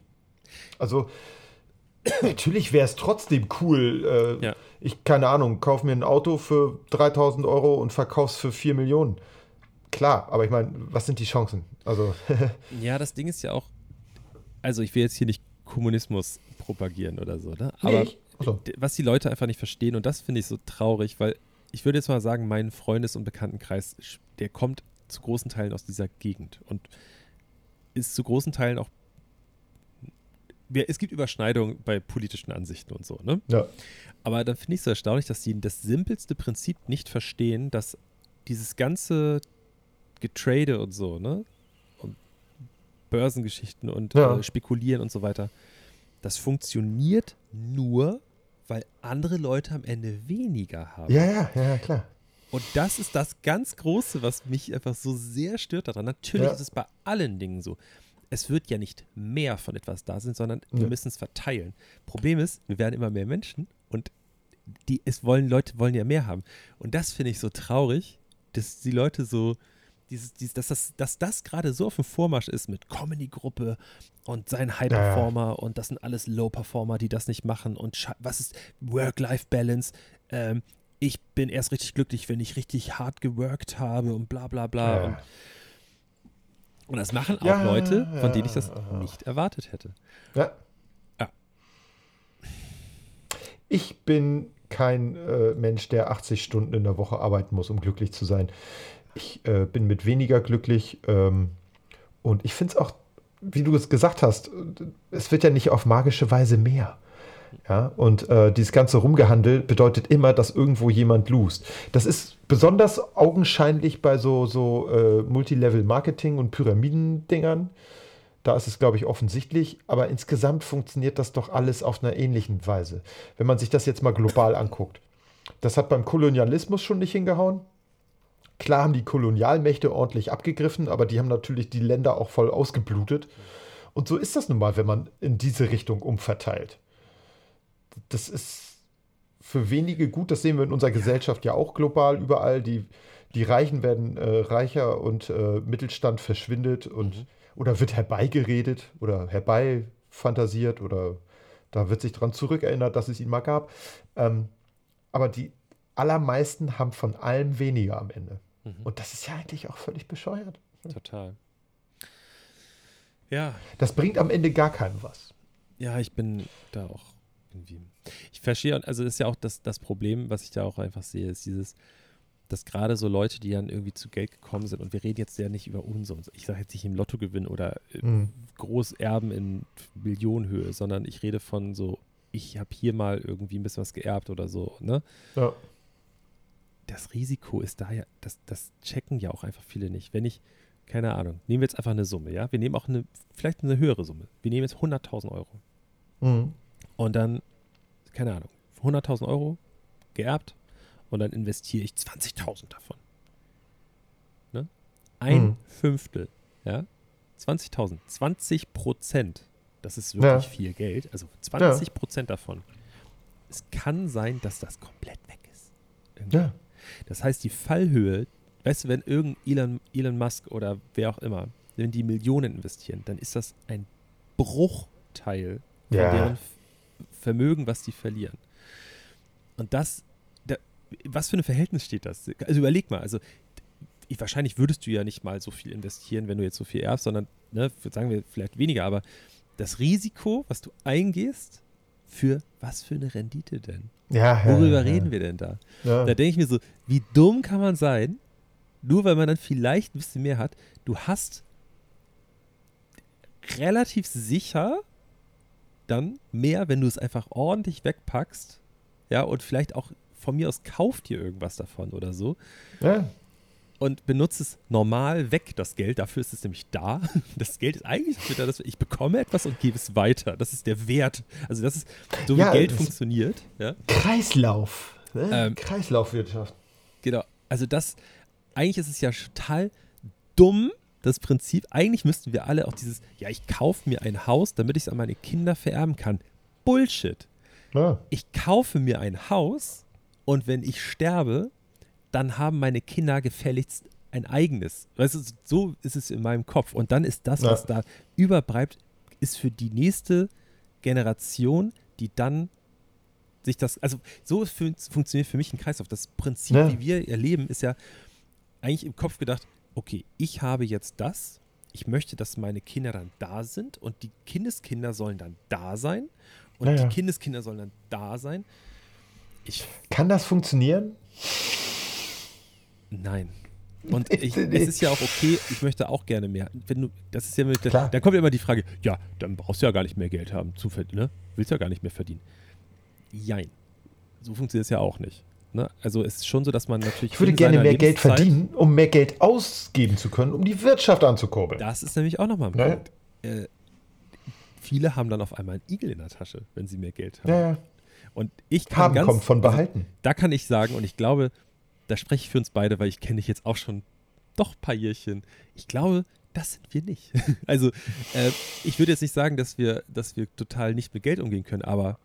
Also natürlich wäre es trotzdem cool. Äh, Ja. Ich, keine Ahnung, kaufe mir ein Auto für 3000 Euro und verkaufe es für 4 Millionen. Klar, aber ich meine, was sind die Chancen? Also, Ja, das Ding ist ja auch, also ich will jetzt hier nicht Kommunismus propagieren oder so, ne? Nee, Aber ich- so. d- was die Leute einfach nicht verstehen und das finde ich so traurig, weil ich würde jetzt mal sagen, mein Freundes- und Bekanntenkreis, der kommt zu großen Teilen aus dieser Gegend und ist zu großen Teilen auch. Wir- Es gibt Überschneidungen bei politischen Ansichten und so, ne? Ja. Aber dann finde ich es so erstaunlich, dass die das simpelste Prinzip nicht verstehen, dass dieses ganze Getrade und so, ne? Und Börsengeschichten und Ja. äh, Spekulieren und so weiter, das funktioniert nur, weil andere Leute am Ende weniger haben. Ja, ja, ja, ja, klar. Und das ist das ganz Große, was mich einfach so sehr stört daran. Natürlich Ja. ist es bei allen Dingen so. Es wird ja nicht mehr von etwas da sein, sondern wir Ja. müssen es verteilen. Problem ist, wir werden immer mehr Menschen und die es wollen, Leute wollen ja mehr haben. Und das finde ich so traurig, dass die Leute so, dieses, dieses, dass das, dass das gerade so auf dem Vormarsch ist mit Comedy-Gruppe und sein High-Performer und das sind alles Low-Performer, die das nicht machen und was ist Work-Life-Balance? Ähm, ich bin erst richtig glücklich, wenn ich richtig hart geworkt habe und bla bla bla. Ja. Und, und das machen auch Ja, Leute, von denen ich das ja. nicht erwartet hätte. Ja. Ja. Ich bin kein äh, Mensch, der 80 Stunden in der Woche arbeiten muss, um glücklich zu sein. Ich äh, bin mit weniger glücklich ähm, und ich finde es auch, wie du es gesagt hast, es wird ja nicht auf magische Weise mehr. Ja, und äh, dieses ganze Rumgehandel bedeutet immer, dass irgendwo jemand lost. Das ist besonders augenscheinlich bei so, so äh, Multilevel-Marketing und Pyramidendingern. Da ist es, glaube ich, offensichtlich. Aber insgesamt funktioniert das doch alles auf einer ähnlichen Weise. Wenn man sich das jetzt mal global anguckt. Das hat beim Kolonialismus schon nicht hingehauen. Klar haben die Kolonialmächte ordentlich abgegriffen, aber die haben natürlich die Länder auch voll ausgeblutet. Und so ist das nun mal, wenn man in diese Richtung umverteilt. Das ist für wenige gut, das sehen wir in unserer Gesellschaft ja auch global überall. Die, die Reichen werden äh, reicher und äh, Mittelstand verschwindet und oder wird herbeigeredet oder herbeifantasiert oder da wird sich dran zurückerinnert, dass es ihn mal gab. Ähm, aber die allermeisten haben von allem weniger am Ende. Und das ist ja eigentlich auch völlig bescheuert. Total. Ja, Das bringt am Ende gar keinem was. Ja, ich bin da auch irgendwie. Ich verstehe, also das ist ja auch das, das Problem, was ich da auch einfach sehe, ist dieses, dass gerade so Leute, die dann irgendwie zu Geld gekommen sind, und wir reden jetzt ja nicht über Unsummen, ich sage jetzt nicht im Lottogewinn oder äh, Mhm. Großerben in Millionenhöhe, sondern ich rede von so, ich habe hier mal irgendwie ein bisschen was geerbt oder so, ne? Ja. das Risiko ist da ja, das, das checken ja auch einfach viele nicht. Wenn ich, keine Ahnung, nehmen wir jetzt einfach eine Summe, ja? Wir nehmen auch eine, vielleicht eine höhere Summe. Wir nehmen jetzt 100.000 Euro. Mhm. Und dann, keine Ahnung, 100.000 Euro geerbt und dann investiere ich 20.000 davon. Ne? Ein Mhm. Fünftel, ja? 20.000, 20 Prozent. Das ist wirklich Ja. viel Geld. Also 20 Prozent davon. Es kann sein, dass das komplett weg ist. Irgendwie. Ja. Das heißt, die Fallhöhe, weißt du, wenn irgendein Elon, Elon Musk oder wer auch immer, wenn die Millionen investieren, dann ist das ein Bruchteil von Ja. deren Vermögen, was die verlieren. Und das, da, was für ein Verhältnis steht das? Also überleg mal, also ich, wahrscheinlich würdest du ja nicht mal so viel investieren, wenn du jetzt so viel erbst, sondern, ne, sagen wir vielleicht weniger, aber das Risiko, was du eingehst, für was für eine Rendite denn? Ja, Worüber ja, reden wir denn da? Ja. Da denke ich mir so, wie dumm kann man sein, nur weil man dann vielleicht ein bisschen mehr hat. Du hast relativ sicher dann mehr, wenn du es einfach ordentlich wegpackst. Ja, und vielleicht auch von mir aus kauft dir irgendwas davon oder so. Ja. Und benutzt es normal weg, das Geld. Dafür ist es nämlich da. Das Geld ist eigentlich dafür da, dass ich bekomme etwas und gebe es weiter. Das ist der Wert. Also das ist, so wie Ja, Geld funktioniert. Ja. Kreislauf. Ne? Ähm, Kreislaufwirtschaft. Genau. Also das, eigentlich ist es ja total dumm, das Prinzip. Eigentlich müssten wir alle auch dieses, ja, ich kaufe mir ein Haus, damit ich es an meine Kinder vererben kann. Bullshit. Ja. Ich kaufe mir ein Haus und wenn ich sterbe, dann haben meine Kinder gefälligst ein eigenes. Weißt du, so ist es in meinem Kopf. Und dann ist das, Ja. was da überbleibt, ist für die nächste Generation, die dann sich das, also so fun funktioniert für mich ein Kreislauf. Das Prinzip, Ja. wie wir erleben, ist ja eigentlich im Kopf gedacht, okay, ich habe jetzt das, ich möchte, dass meine Kinder dann da sind und die Kindeskinder sollen dann da sein Und Ja, die. Kindeskinder sollen dann da sein. Ich, Kann das funktionieren? nein. Und ich, es ist ja auch okay, ich möchte auch gerne mehr. Wenn du, das ist ja mit, Klar. da kommt ja immer die Frage, ja, dann brauchst du ja gar nicht mehr Geld haben zu verdienen, ne? Willst ja gar nicht mehr verdienen. Jein. So funktioniert es ja auch nicht. Ne? Also es ist schon so, dass man natürlich. Ich würde gerne mehr Geld verdienen, um mehr Geld ausgeben zu können, um die Wirtschaft anzukurbeln. Das ist nämlich auch nochmal ein Ne? Punkt. Äh, viele haben dann auf einmal einen Igel in der Tasche, wenn sie mehr Geld haben. Ja. Und ich kann Haben ganz, kommt von also, behalten. da kann ich sagen, und ich glaube, da spreche ich für uns beide, weil ich kenne dich jetzt auch schon doch ein paar Jährchen. Ich glaube, das sind wir nicht. also, äh, ich würde jetzt nicht sagen, dass wir, dass wir total nicht mit Geld umgehen können, aber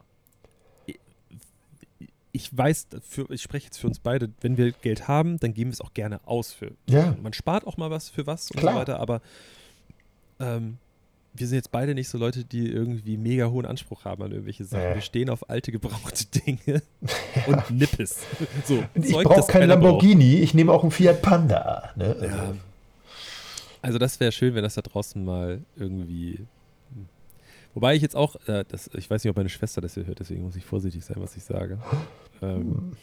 ich weiß, für, ich spreche jetzt für uns beide, wenn wir Geld haben, dann geben wir es auch gerne aus für. Ja. Man spart auch mal was für was und Klar. so weiter, aber ähm, wir sind jetzt beide nicht so Leute, die irgendwie mega hohen Anspruch haben an irgendwelche Sachen. Nee. Wir stehen auf alte, gebrauchte Dinge und Nippes. So, Ich brauche keinen keiner braucht. Lamborghini, ich nehme auch einen Fiat Panda. Ne? Ja. Also das wäre schön, wenn das da draußen mal irgendwie. Wobei ich jetzt auch, äh, das, ich weiß nicht, ob meine Schwester das hier hört, deswegen muss ich vorsichtig sein, was ich sage. Ähm,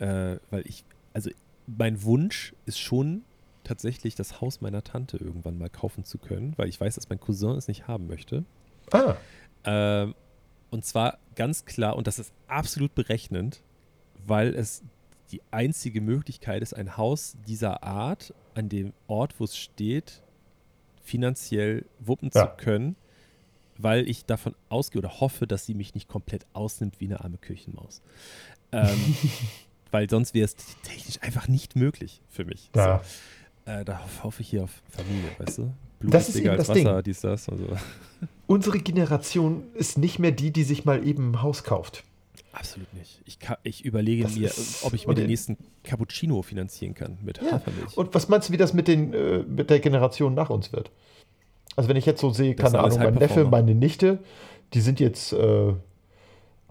äh, weil ich, also mein Wunsch ist schon tatsächlich das Haus meiner Tante irgendwann mal kaufen zu können, weil ich weiß, dass mein Cousin es nicht haben möchte. Ah, Ähm, und zwar ganz klar, und das ist absolut berechnend, weil es die einzige Möglichkeit ist, ein Haus dieser Art an dem Ort, wo es steht, finanziell wuppen Ja. zu können, weil ich davon ausgehe oder hoffe, dass sie mich nicht komplett ausnimmt wie eine arme Küchenmaus. Ähm, weil sonst wäre es technisch einfach nicht möglich für mich. ja. So, äh, da hoff- hoffe ich hier auf Familie, weißt du? Blut Das ist dicker eben das Ding. Wasser, dies, das und so. Unsere Generation ist nicht mehr die, die sich mal eben ein Haus kauft. Absolut nicht. Ich, ich überlege Das mir, ist- ob ich mir den nächsten Cappuccino finanzieren kann mit Ja, Hafermilch. Und was meinst du, wie das mit, den, äh, mit der Generation nach uns wird? Also wenn ich jetzt so sehe, keine Ahnung, mein Neffe, High-Performer. meine Nichte, die sind jetzt äh,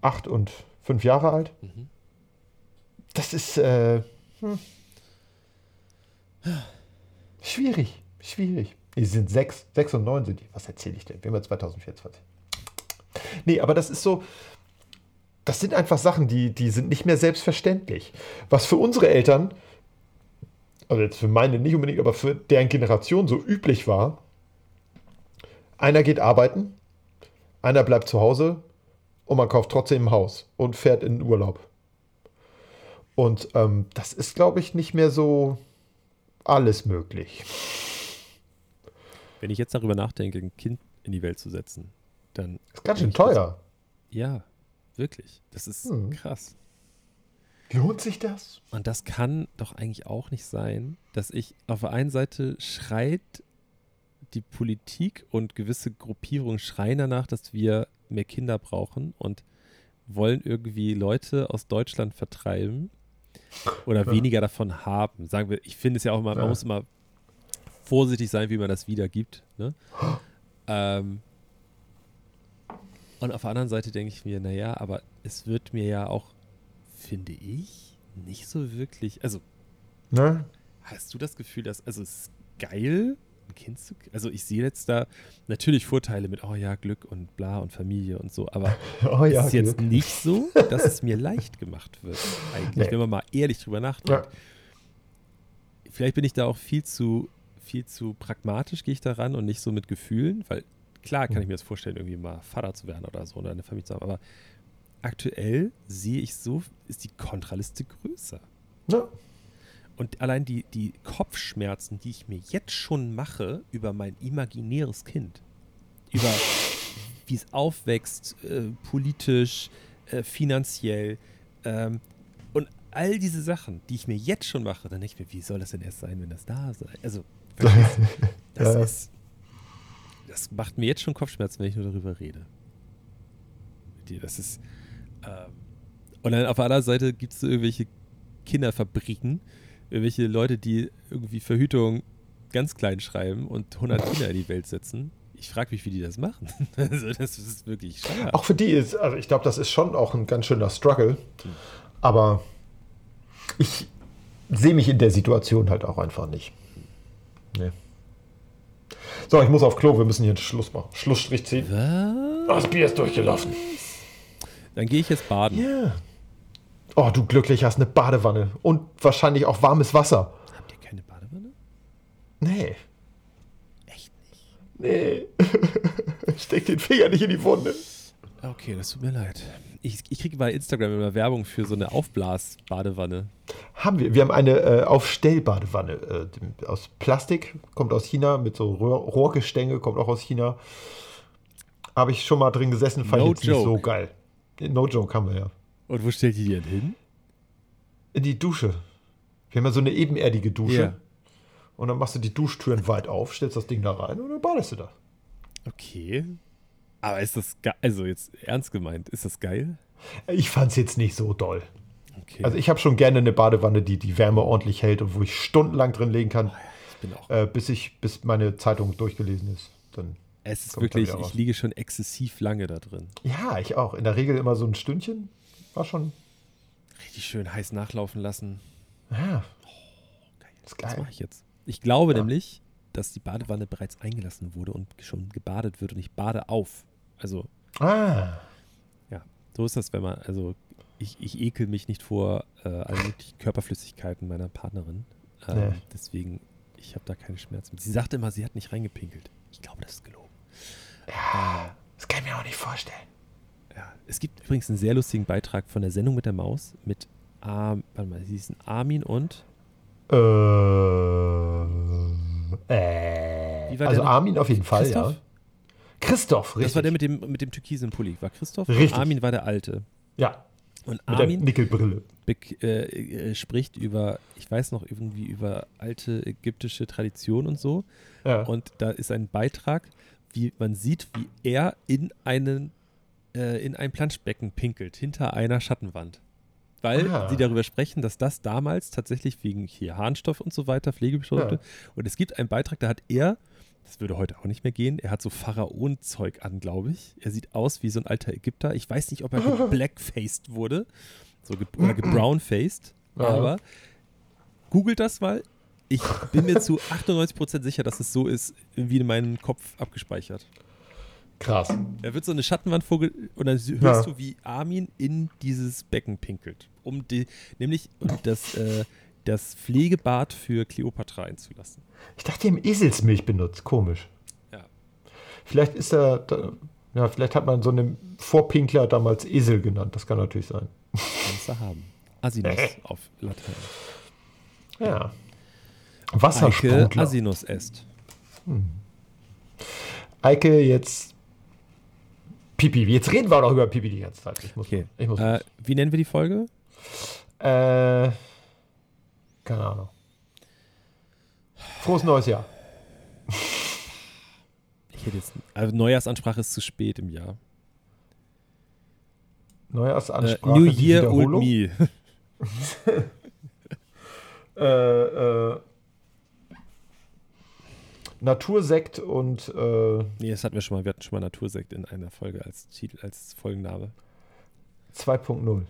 acht und fünf Jahre alt. Mhm. Das ist äh, hm. schwierig, schwierig. Die sind sechs, sechs und neun sind die. Was erzähle ich denn? Wir haben ja 2024. Nee, aber das ist so, das sind einfach Sachen, die, die sind nicht mehr selbstverständlich. Was für unsere Eltern, also jetzt für meine nicht unbedingt, aber für deren Generation so üblich war, einer geht arbeiten, einer bleibt zu Hause und man kauft trotzdem ein Haus und fährt in den Urlaub. Und ähm, das ist, glaube ich, nicht mehr so alles möglich. Wenn ich jetzt darüber nachdenke, ein Kind in die Welt zu setzen, dann. Ist ganz schön ich, das- teuer. Ja, wirklich. Das ist Hm. krass. Lohnt sich das? Und das kann doch eigentlich auch nicht sein, dass ich auf der einen Seite schreit die Politik und gewisse Gruppierungen schreien danach, dass wir mehr Kinder brauchen und wollen irgendwie Leute aus Deutschland vertreiben oder Ja. weniger davon haben. Sagen wir, ich finde es ja auch immer, man Ja. muss immer vorsichtig sein, wie man das wiedergibt. Ne? ähm, und auf der anderen Seite denke ich mir, naja, aber es wird mir ja auch, finde ich, nicht so wirklich. Also, Ne? hast du das Gefühl, dass, also es ist geil, ein Kind zu, also ich sehe jetzt da natürlich Vorteile mit, oh ja, Glück und bla und Familie und so, aber Oh ja, es ist jetzt Glück. nicht so, dass es mir leicht gemacht wird, eigentlich, Nee. wenn man mal ehrlich drüber nachdenkt. Ja. Vielleicht bin ich da auch viel zu, viel zu pragmatisch, gehe ich da ran und nicht so mit Gefühlen, weil klar kann ich mir das vorstellen, irgendwie mal Vater zu werden oder so oder eine Familie zu haben, aber aktuell sehe ich so, ist die Kontraliste größer. Ne? Und allein die, die Kopfschmerzen, die ich mir jetzt schon mache über mein imaginäres Kind, über wie es aufwächst, äh, politisch, äh, finanziell ähm, und all diese Sachen, die ich mir jetzt schon mache, dann denke ich mir, wie soll das denn erst sein, wenn das da sei? Also, das ist, das macht mir jetzt schon Kopfschmerzen, wenn ich nur darüber rede. Das ist, ähm, und dann auf der anderen Seite gibt es so irgendwelche Kinderfabriken, irgendwelche Leute, die irgendwie Verhütung ganz klein schreiben und 100 Kinder in die Welt setzen. Ich frage mich, wie die das machen. Also das ist wirklich schwer. Auch für die ist, also ich glaube, das ist schon auch ein ganz schöner Struggle. Aber ich sehe mich in der Situation halt auch einfach nicht. Nee. So, ich muss auf Klo, wir müssen hier einen Schluss machen. Schlussstrich ziehen. Was? Oh, das Bier ist durchgelaufen. Dann gehe ich jetzt baden. Ja. Oh, du glücklich hast eine Badewanne und wahrscheinlich auch warmes Wasser. Habt ihr keine Badewanne? Nee. Echt nicht? Nee. Steck den Finger nicht in die Wunde. Okay, das tut mir leid. Ich, ich kriege bei Instagram immer Werbung für so eine Aufblas-Badewanne. Haben wir. Wir haben eine äh, Aufstellbadewanne äh, aus Plastik, kommt aus China, mit so Rohr, Rohrgestänge, kommt auch aus China. Habe ich schon mal drin gesessen, fand No ich jetzt nicht so joke. geil. No joke haben wir ja. Und wo stellt ihr die denn hin? In die Dusche. Wir haben ja so eine ebenerdige Dusche. Ja. Und dann machst du die Duschtüren weit auf, stellst das Ding da rein und dann badest du da. Okay. Aber ist das geil? Also jetzt ernst gemeint, ist das geil? Ich fand es jetzt nicht so doll. Okay. Also ich habe schon gerne eine Badewanne, die die Wärme ordentlich hält und wo ich stundenlang drin legen kann, ich bin auch. äh, bis ich, bis meine Zeitung durchgelesen ist. Dann, es ist wirklich, ich liege schon exzessiv lange da drin. ja, ich auch. In der Regel immer so ein Stündchen. War schon, Richtig schön heiß nachlaufen lassen. ja, Geil. ist Das geil. mache ich jetzt. Ich glaube Ja. nämlich, dass die Badewanne bereits eingelassen wurde und schon gebadet wird und ich bade auf. Also, Ah, ja, so ist das, wenn man, also ich, ich ekel mich nicht vor äh, allen möglichen Körperflüssigkeiten meiner Partnerin. Ähm, Nee. Deswegen, ich habe da keine Schmerzen. Sie sagte immer, sie hat nicht reingepinkelt. Ich glaube, das ist gelogen. ja, das kann ich mir auch nicht vorstellen. Ja, es gibt übrigens einen sehr lustigen Beitrag von der Sendung mit der Maus mit, Ar warte mal, sie hießen Armin und Äh, äh, also? Armin auf jeden Fall, Christoph? ja. Christoph, richtig. Das war der mit dem, mit dem türkisen Pulli. War Christoph? Richtig. Armin war der Alte. ja, Und mit der Armin Nickelbrille. äh, äh, spricht über, ich weiß noch irgendwie über alte ägyptische Tradition und so. Ja. Und da ist ein Beitrag, wie man sieht, wie er in einen äh, in ein Planschbecken pinkelt, hinter einer Schattenwand. Weil Ah. sie darüber sprechen, dass das damals tatsächlich wegen hier Harnstoff und so weiter, Pflegeprodukte. Ja. Und es gibt einen Beitrag, da hat er, das würde heute auch nicht mehr gehen, er hat so Pharaonenzeug an, glaube ich. Er sieht aus wie so ein alter Ägypter. Ich weiß nicht, ob er geblackfaced wurde so ge oder gebrownfaced, Ja. aber googelt das mal. Ich bin mir zu 98% sicher, dass es so ist, wie in meinem Kopf abgespeichert. Krass. Da wird so eine Schattenwand vorge und dann hörst Ja. du, wie Armin in dieses Becken pinkelt, um die, nämlich um das, äh, das Pflegebad für Kleopatra einzulassen. Ich dachte, die haben Eselsmilch benutzt. Komisch. Ja. Vielleicht ist er, da, ja, vielleicht hat man so einen Vorpinkler damals Esel genannt. Das kann natürlich sein. Kannst du haben. Asinus auf Latein. Ja. Eike Wassersprudler. Asinus est. Eike, jetzt Pipi. Jetzt reden wir doch über Pipi die ganze Zeit. Ich muss, Okay. ich muss Äh, wie nennen wir die Folge? äh, keine Ahnung. Frohes neues Jahr. Ich hätte jetzt, also Neujahrsansprache ist zu spät im Jahr. Äh, Neujahrsansprache. New die Year, Old. Me. Äh, äh, Natursekt und äh, Nee, das hatten wir schon mal. Wir hatten schon mal Natursekt in einer Folge als Titel, als Folgenname. 2.0.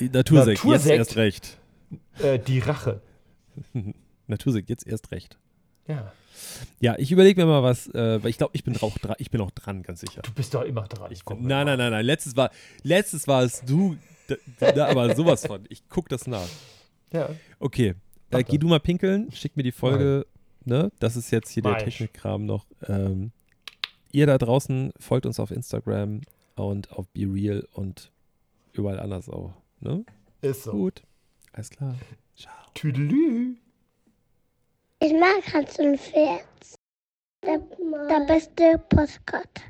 Natursekt, jetzt Natursekt? erst recht. Äh, die Rache. Natursekt, jetzt erst recht. Ja. Ja, ich überlege mir mal was, äh, weil ich glaube, ich bin auch dran, ich bin auch dran, ganz sicher. Du bist doch immer dran. Ich bin, nein, nein, nein, nein. Letztes war, letztes war es du, da, da, aber sowas von. Ich guck das nach. Ja. Okay, äh, geh du mal pinkeln, schick mir die Folge, ne? Das ist jetzt hier der Mach ich. Technikkram noch. Ähm, ihr da draußen folgt uns auf Instagram und auf Be Real und überall anders auch, ne? Ist so. Gut, alles klar. Ciao. Tüdelü. Ich mag Hans und Pferd. Der, der beste Postkarte.